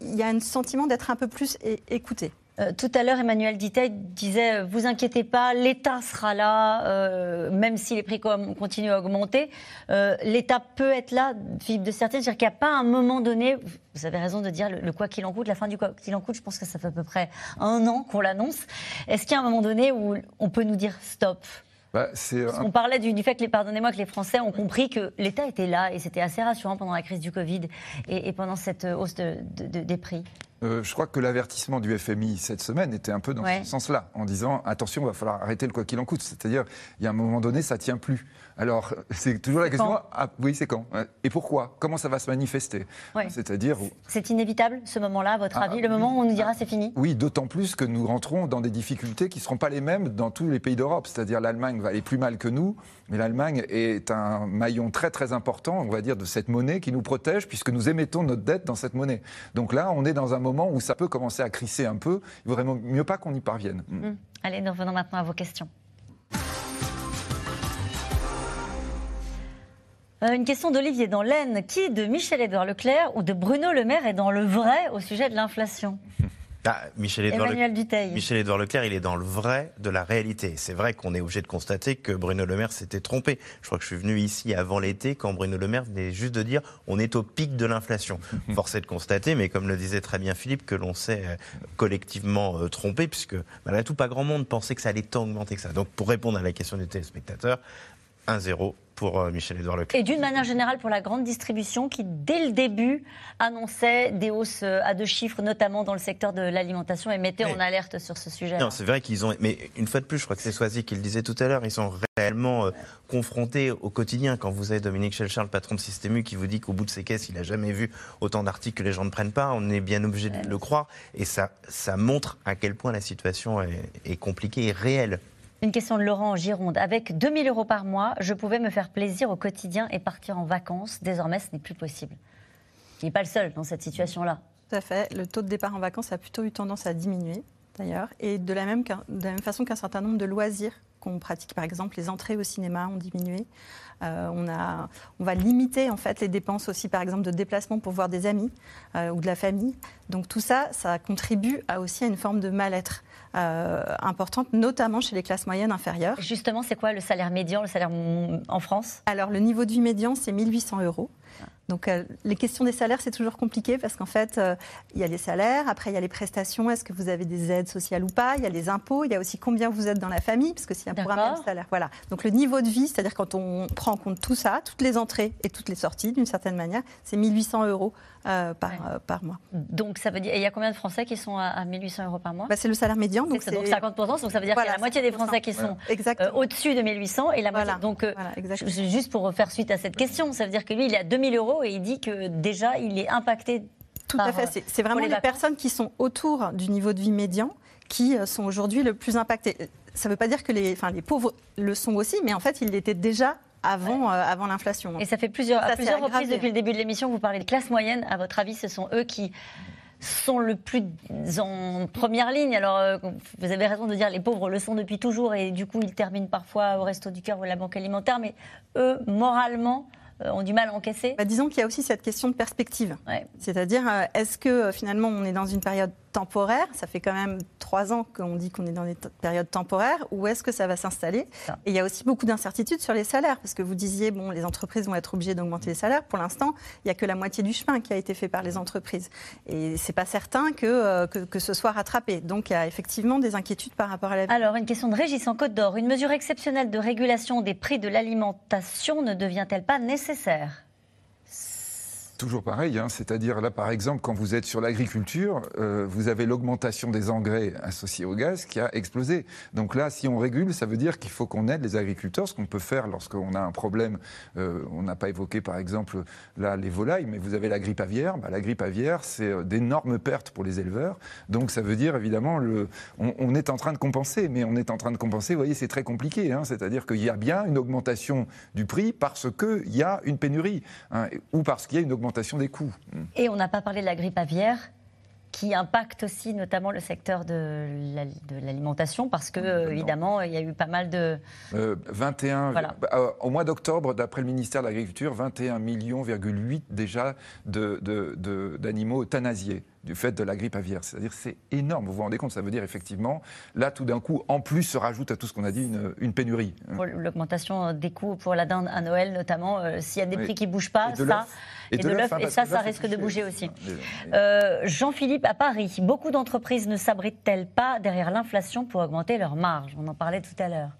il y a un sentiment d'être un peu plus écouté. Euh, tout à l'heure, Emmanuel Dittel disait euh, Vous inquiétez pas, l'État sera là, euh, même si les prix continuent à augmenter. Euh, L'État peut être là, Philippe de Certier, c'est-à-dire qu'il n'y a pas un moment donné, vous avez raison de dire le, le quoi qu'il en coûte, la fin du quoi qu'il en coûte, je pense que ça fait à peu près un an qu'on l'annonce. Est-ce qu'il y a un moment donné où on peut nous dire stop? Bah, c'est Parce un- qu'on parlait du, du fait que, les, pardonnez-moi, que les Français ont compris que l'État était là et c'était assez rassurant pendant la crise du Covid et, et pendant cette hausse de- de- de- des prix. Euh, je crois que l'avertissement du FMI cette semaine était un peu dans Ouais. ce sens-là, en disant attention, il va falloir arrêter le quoi qu'il en coûte. C'est-à-dire, il y a un moment donné, ça tient plus. Alors, c'est toujours la question. ah, oui, c'est quand Et pourquoi? Comment ça va se manifester? Ouais. C'est-à-dire, C'est inévitable, ce moment-là, à votre Ah, avis, le moment où on nous dira c'est fini? oui, d'autant plus que nous rentrons dans des difficultés qui ne seront pas les mêmes dans tous les pays d'Europe. C'est-à-dire, l'Allemagne va aller plus mal que nous, mais l'Allemagne est un maillon très très important, on va dire, de cette monnaie qui nous protège, puisque nous émettons notre dette dans cette monnaie. Donc là, on est dans un moment où ça peut commencer à crisser un peu. Il vaudrait mieux pas qu'on y parvienne. Mm. Hmm. Allez, nous revenons maintenant à vos questions. Une question d'Olivier dans l'Aisne. Qui de Michel-Édouard Leclerc ou de Bruno Le Maire est dans le vrai au sujet de l'inflation Bah, Michel Édouard Emmanuel Duteil. Michel Édouard Leclerc, il est dans le vrai de la réalité. C'est vrai qu'on est obligé de constater que Bruno Le Maire s'était trompé. Je crois que je suis venu ici avant l'été quand Bruno Le Maire venait juste de dire on est au pic de l'inflation. Force est de constater, mais comme le disait très bien Philippe, que l'on s'est euh, collectivement euh, trompé, puisque malgré tout, pas grand monde pensait que ça allait tant augmenter que ça. Donc pour répondre à la question du téléspectateur, 1-0 pour euh, Michel Édouard Leclerc. Et d'une manière générale pour la grande distribution qui, dès le début, annonçait des hausses euh, à deux chiffres, notamment dans le secteur de l'alimentation, et mettait en alerte sur ce sujet. Non, c'est vrai qu'ils ont. Mais une fois de plus, je crois que c'est Soisy qui le disait tout à l'heure, ils sont réellement euh, confrontés au quotidien. Quand vous avez Dominique Schelcher, le patron de Système U, qui vous dit qu'au bout de ses caisses, il n'a jamais vu autant d'articles que les gens ne prennent pas, on est bien obligé de le croire. Et ça, ça montre à quel point la situation est, est compliquée et réelle. Une question de Laurent en Gironde. Avec 2000 euros par mois, je pouvais me faire plaisir au quotidien et partir en vacances. Désormais, ce n'est plus possible. Il n'est pas le seul dans cette situation-là. Tout à fait. Le taux de départ en vacances a plutôt eu tendance à diminuer, d'ailleurs. Et de la, même, façon qu'un certain nombre de loisirs qu'on pratique, par exemple, les entrées au cinéma ont diminué. Euh, on, va limiter en fait les dépenses aussi, par exemple, de déplacement pour voir des amis euh, ou de la famille. Donc tout ça, ça contribue à aussi à une forme de mal-être. Euh, importante, notamment chez les classes moyennes inférieures. Justement, c'est quoi le salaire médian, le salaire en France? Alors, le niveau de vie médian, c'est 1800 euros. Donc euh, les questions des salaires, c'est toujours compliqué parce qu'en fait, euh, il y a les salaires, après il y a les prestations, est-ce que vous avez des aides sociales ou pas, il y a les impôts, il y a aussi combien vous êtes dans la famille, parce que c'est un programme de salaire. Voilà. Donc le niveau de vie, c'est-à-dire quand on prend en compte tout ça, toutes les entrées et toutes les sorties, d'une certaine manière, c'est 1800 euros euh, par, par mois. Donc ça veut dire, et il y a combien de Français qui sont à, à 1800 euros par mois? Bah, c'est le salaire médian. Donc, c'est donc 50%, donc ça veut dire voilà, qu'il y a la moitié des Français qui sont au-dessus de 1800 et la. Voilà. Donc juste pour faire suite à cette question, ça veut dire que lui, il a 000 euros et il dit que déjà, il est impacté. Tout à fait. C'est vraiment les, personnes qui sont autour du niveau de vie médian qui euh, sont aujourd'hui le plus impactées. Ça ne veut pas dire que les, enfin, les pauvres le sont aussi, mais en fait, ils l'étaient déjà avant, euh, avant l'inflation. Et ça fait plusieurs, reprises depuis le début de l'émission que vous parlez de classe moyenne. À votre avis, ce sont eux qui sont le plus en première ligne. Alors, euh, vous avez raison de dire les pauvres le sont depuis toujours et du coup, ils terminent parfois au resto du cœur ou à la banque alimentaire, mais eux, moralement, ont du mal à encaisser bah, Disons qu'il y a aussi cette question de perspective. C'est-à-dire, est-ce que finalement on est dans une période temporaire. Ça fait quand même trois ans qu'on dit qu'on est dans des périodes temporaires. Où est-ce que ça va s'installer? Et il y a aussi beaucoup d'incertitudes sur les salaires, parce que vous disiez, bon, les entreprises vont être obligées d'augmenter les salaires. Pour l'instant, il n'y a que la moitié du chemin qui a été fait par les entreprises. Et c'est pas certain que, euh, que, que, ce soit rattrapé. Donc il y a effectivement des inquiétudes par rapport à la vie. Alors, une question de Régis en Côte d'Or. Une mesure exceptionnelle de régulation des prix de l'alimentation ne devient-elle pas nécessaire? Toujours pareil, hein, c'est-à-dire là par exemple quand vous êtes sur l'agriculture, euh, vous avez l'augmentation des engrais associés au gaz qui a explosé. Donc là, si on régule, ça veut dire qu'il faut qu'on aide les agriculteurs, ce qu'on peut faire lorsqu'on a un problème. Euh, on n'a pas évoqué par exemple là les volailles, mais vous avez la grippe aviaire. Bah, la grippe aviaire, c'est euh, d'énormes pertes pour les éleveurs. Donc ça veut dire évidemment, le, on, est en train de compenser, mais on est en train de compenser. Vous voyez, c'est très compliqué. Hein, c'est-à-dire qu'il y a bien une augmentation du prix parce qu'il y a une pénurie hein, ou parce qu'il y a une augmentation des coûts. Et on n'a pas parlé de la grippe aviaire qui impacte aussi notamment le secteur de l'alimentation parce que évidemment il y a eu pas mal de 21 euh, voilà. Euh, au mois d'octobre d'après le ministère de l'Agriculture 21 millions,8 déjà d'animaux de, de, euthanasiés du fait de la grippe aviaire. C'est-à-dire c'est énorme, vous vous rendez compte, ça veut dire effectivement, là tout d'un coup, en plus se rajoute à tout ce qu'on a dit une, pénurie. L'augmentation des coûts pour la dinde à Noël notamment, euh, s'il y a des prix qui ne bougent pas, ça, et, de l'œuf, et ça, ça risque de bouger aussi. Euh, Jean-Philippe, à Paris, beaucoup d'entreprises ne s'abritent-elles pas derrière l'inflation pour augmenter leurs marges? On en parlait tout à l'heure.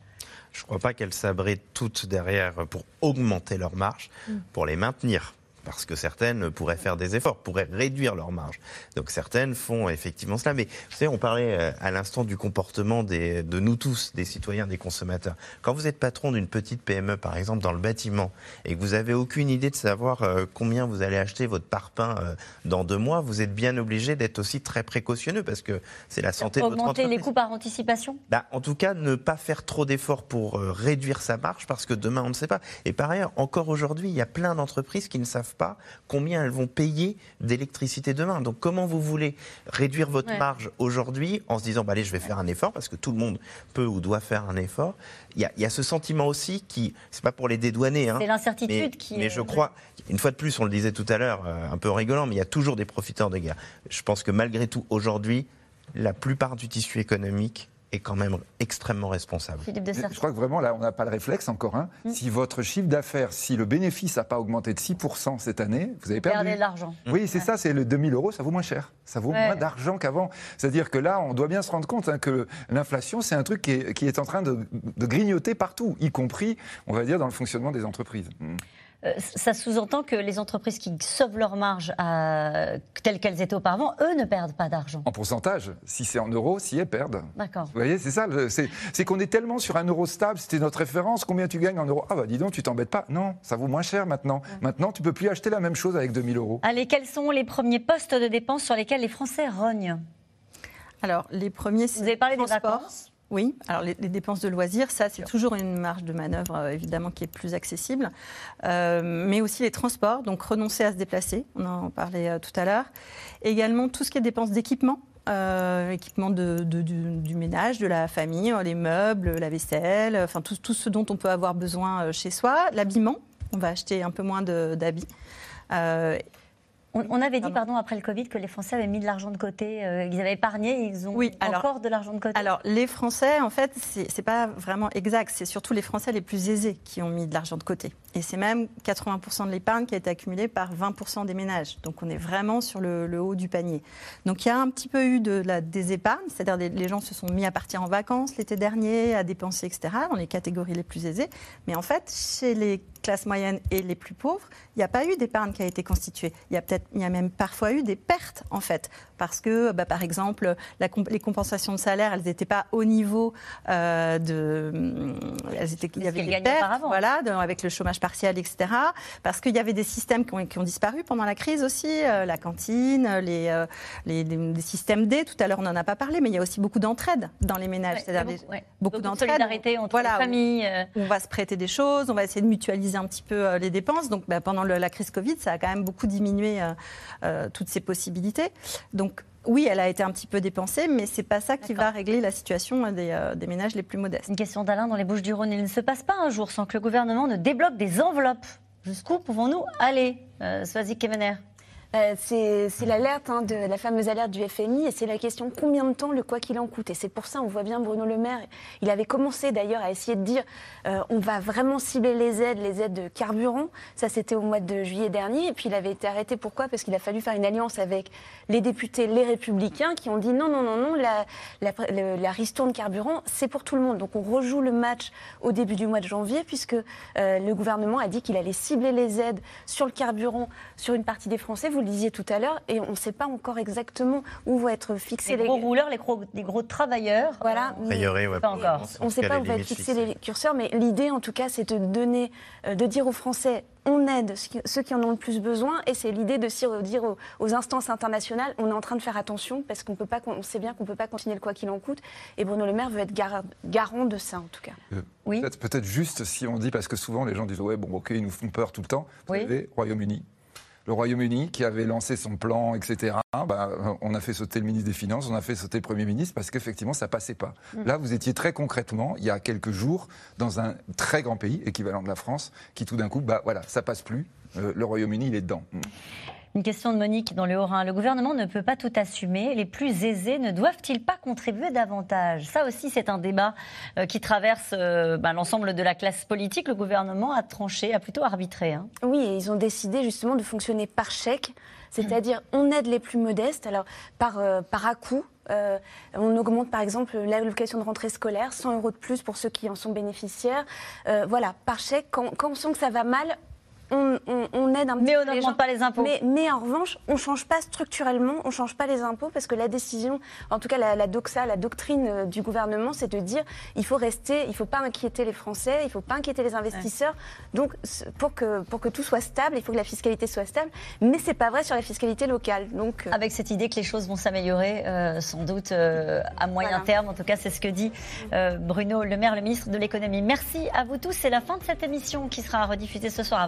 Je ne crois pas qu'elles s'abritent toutes derrière pour augmenter leurs marges, mm. pour les maintenir parce que certaines pourraient faire des efforts, pourraient réduire leur marge. Donc certaines font effectivement cela. Mais vous savez, on parlait euh, à l'instant du comportement des, de nous tous, des citoyens, des consommateurs. Quand vous êtes patron d'une petite PME, par exemple, dans le bâtiment, et que vous n'avez aucune idée de savoir euh, combien vous allez acheter votre parpaing euh, dans deux mois, vous êtes bien obligé d'être aussi très précautionneux parce que c'est la santé de votre entreprise. Augmenter les coûts par anticipation? Bah, En tout cas, ne pas faire trop d'efforts pour réduire sa marge parce que demain, on ne sait pas. Et par ailleurs, encore aujourd'hui, il y a plein d'entreprises qui ne savent pas combien elles vont payer d'électricité demain. Donc comment vous voulez réduire votre marge aujourd'hui en se disant, bah, allez, je vais faire un effort, parce que tout le monde peut ou doit faire un effort. Il y a, ce sentiment aussi qui, c'est pas pour les dédouaner. Hein, c'est l'incertitude qui. Mais je crois, une fois de plus, on le disait tout à l'heure, euh, un peu rigolant, mais il y a toujours des profiteurs de guerre. Je pense que malgré tout, aujourd'hui, la plupart du tissu économique est quand même extrêmement responsable. Je crois que vraiment, là, on n'a pas le réflexe encore. Hein. Mm. Si votre chiffre d'affaires, si le bénéfice n'a pas augmenté de 6% cette année, vous avez perdu. Perdez de l'argent. Oui, c'est ça, c'est le 2000 euros, ça vaut moins cher. Ça vaut Ouais. moins d'argent qu'avant. C'est-à-dire que là, on doit bien se rendre compte hein, que l'inflation, c'est un truc qui est, qui est en train de, de grignoter partout, y compris, on va dire, dans le fonctionnement des entreprises. Mm. Euh, ça sous-entend que les entreprises qui sauvent leurs marges à- telles qu'elles étaient auparavant, eux ne perdent pas d'argent. En pourcentage, si c'est en euros, si elles perdent. D'accord. Vous voyez, c'est ça. c'est qu'on est tellement sur un euro stable, c'était notre référence. Combien tu gagnes en euros? Ah bah dis donc, tu t'embêtes pas. Non, ça vaut moins cher maintenant. Maintenant, tu peux plus acheter la même chose avec 2000 euros. Allez, quels sont les premiers postes de dépenses sur lesquels les Français rognent? Alors, les premiers, Vous avez parlé des vacances Oui, alors les, dépenses de loisirs, ça c'est toujours une marge de manœuvre euh, évidemment qui est plus accessible, Euh, mais aussi les transports, donc renoncer à se déplacer, on en parlait euh, tout à l'heure. Également tout ce qui est dépenses d'équipement, équipement du, ménage, de la famille, les meubles, la vaisselle, enfin tout, ce dont on peut avoir besoin chez soi, l'habillement, on va acheter un peu moins d'habits. On, on avait dit, pardon, après le Covid, que les Français avaient mis de l'argent de côté, euh, ils avaient épargné, ils ont Oui, alors- encore de l'argent de côté. Alors, les Français, en fait, c'est pas vraiment exact. C'est surtout les Français les plus aisés qui ont mis de l'argent de côté. Et c'est même 80% de l'épargne qui a été accumulée par 20% des ménages. Donc, on est vraiment sur le, le haut du panier. Donc, il y a un petit peu eu de la désépargne, c'est-à-dire les gens se sont mis à partir en vacances l'été dernier, à dépenser, etc., dans les catégories les plus aisées. Mais en fait, chez les classes moyennes et les plus pauvres, il n'y a pas eu d'épargne qui a été constituée. Il y a peut-être, il y a même parfois eu des pertes en fait, parce que, bah, par exemple, la comp- les compensations de salaire, elles n'étaient pas au niveau euh, de, hum, elles étaient, il y avait des pertes, voilà, de- avec le chômage partiel, etc. Parce qu'il y avait des systèmes qui ont, qui ont disparu pendant la crise aussi, euh, la cantine, les, euh, les, les- les systèmes D. Tout à l'heure, on n'en a pas parlé, mais il y a aussi beaucoup d'entraide dans les ménages, Ouais, c'est-à-dire beaucoup- ouais. beaucoup Beaucoup de d'entraide. solidarité entre Voilà, les familles. euh. on va se prêter des choses, on va essayer de mutualiser un petit peu les dépenses. Donc bah, pendant le- la crise Covid, ça a quand même beaucoup diminué toutes ces possibilités. Donc oui, elle a été un petit peu dépensée, mais c'est pas ça qui va régler la situation euh, des, euh, des ménages les plus modestes. Une question d'Alain dans les Bouches-du-Rhône. Il ne se passe pas un jour sans que le gouvernement ne débloque des enveloppes. Jusqu'où pouvons-nous aller euh, Swazik Kemener? Euh, c'est l'alerte, hein, de la fameuse alerte du FMI, et c'est la question combien de temps le quoi qu'il en coûte. Et c'est pour ça, on voit bien Bruno Le Maire, il avait commencé d'ailleurs à essayer de dire euh, on va vraiment cibler les aides, les aides de carburant. Ça, c'était au mois de juillet dernier, et puis il avait été arrêté. Pourquoi? Parce qu'il a fallu faire une alliance avec les députés, les républicains, qui ont dit non, non, non, non, la, la, le- la ristourne carburant, c'est pour tout le monde. Donc on rejoue le match au début du mois de janvier, puisque euh, le gouvernement a dit qu'il allait cibler les aides sur le carburant, sur une partie des Français. Vous le disiez tout à l'heure, et on ne sait pas encore exactement où vont être fixés Les gros rouleurs, les gros, les gros travailleurs. Voilà. Priori, ouais, Pas encore. en On ne sait pas les où va être fixés les curseurs, mais l'idée, en tout cas, c'est de donner, euh, de dire aux Français, on aide ceux qui- en ont le plus besoin, et c'est l'idée de dire aux, instances internationales, on est en train de faire attention, parce qu'on peut pas, on sait bien qu'on peut pas continuer le quoi qu'il en coûte, et Bruno Le Maire veut être gar- garant de ça, en tout cas. Euh, Oui. Peut-être juste si on dit, parce que souvent les gens disent Ouais, bon, ok, ils nous font peur tout le temps. Vous Oui. savez, Royaume-Uni. Le Royaume-Uni qui avait lancé son plan, etc. bah, on a fait sauter le ministre des Finances, on a fait sauter le Premier ministre parce qu'effectivement, ça passait pas. Mm. Là, vous étiez très concrètement, il y a quelques jours, dans un très grand pays, équivalent de la France, qui tout d'un coup, bah voilà, ça passe plus. Euh, le Royaume-Uni, il est dedans. Mm. Une question de Monique dans le Haut-Rhin. Le gouvernement ne peut pas tout assumer. Les plus aisés ne doivent-ils pas contribuer davantage? Ça aussi, c'est un débat euh, qui traverse euh, ben, l'ensemble de la classe politique. Le gouvernement a tranché, a plutôt arbitré. hein. Oui, et ils ont décidé justement de fonctionner par chèque, c'est-à-dire on aide les plus modestes, alors par, euh, par à-coup. euh, on augmente par exemple l'allocation de rentrée scolaire, 100 euros de plus pour ceux qui en sont bénéficiaires. Euh, voilà, par chèque, quand, quand on sent que ça va mal, on, on- on aide un petit Mais peu on les n'augmente pas les impôts. Mais, mais en revanche, on ne change pas structurellement, on ne change pas les impôts parce que la décision, en tout cas la, la doxa, la doctrine euh, du gouvernement, c'est de dire il faut rester, il ne faut pas inquiéter les Français, il ne faut pas inquiéter les investisseurs. Donc pour que, pour que tout soit stable, il faut que la fiscalité soit stable. Mais ce n'est pas vrai sur la fiscalité locale. Donc, euh, Avec cette idée que les choses vont s'améliorer, euh, sans doute euh, à moyen Voilà. terme. En tout cas, c'est ce que dit euh, Bruno Le Maire, le ministre de l'économie. Merci à vous tous. C'est la fin de cette émission qui sera rediffusée ce soir à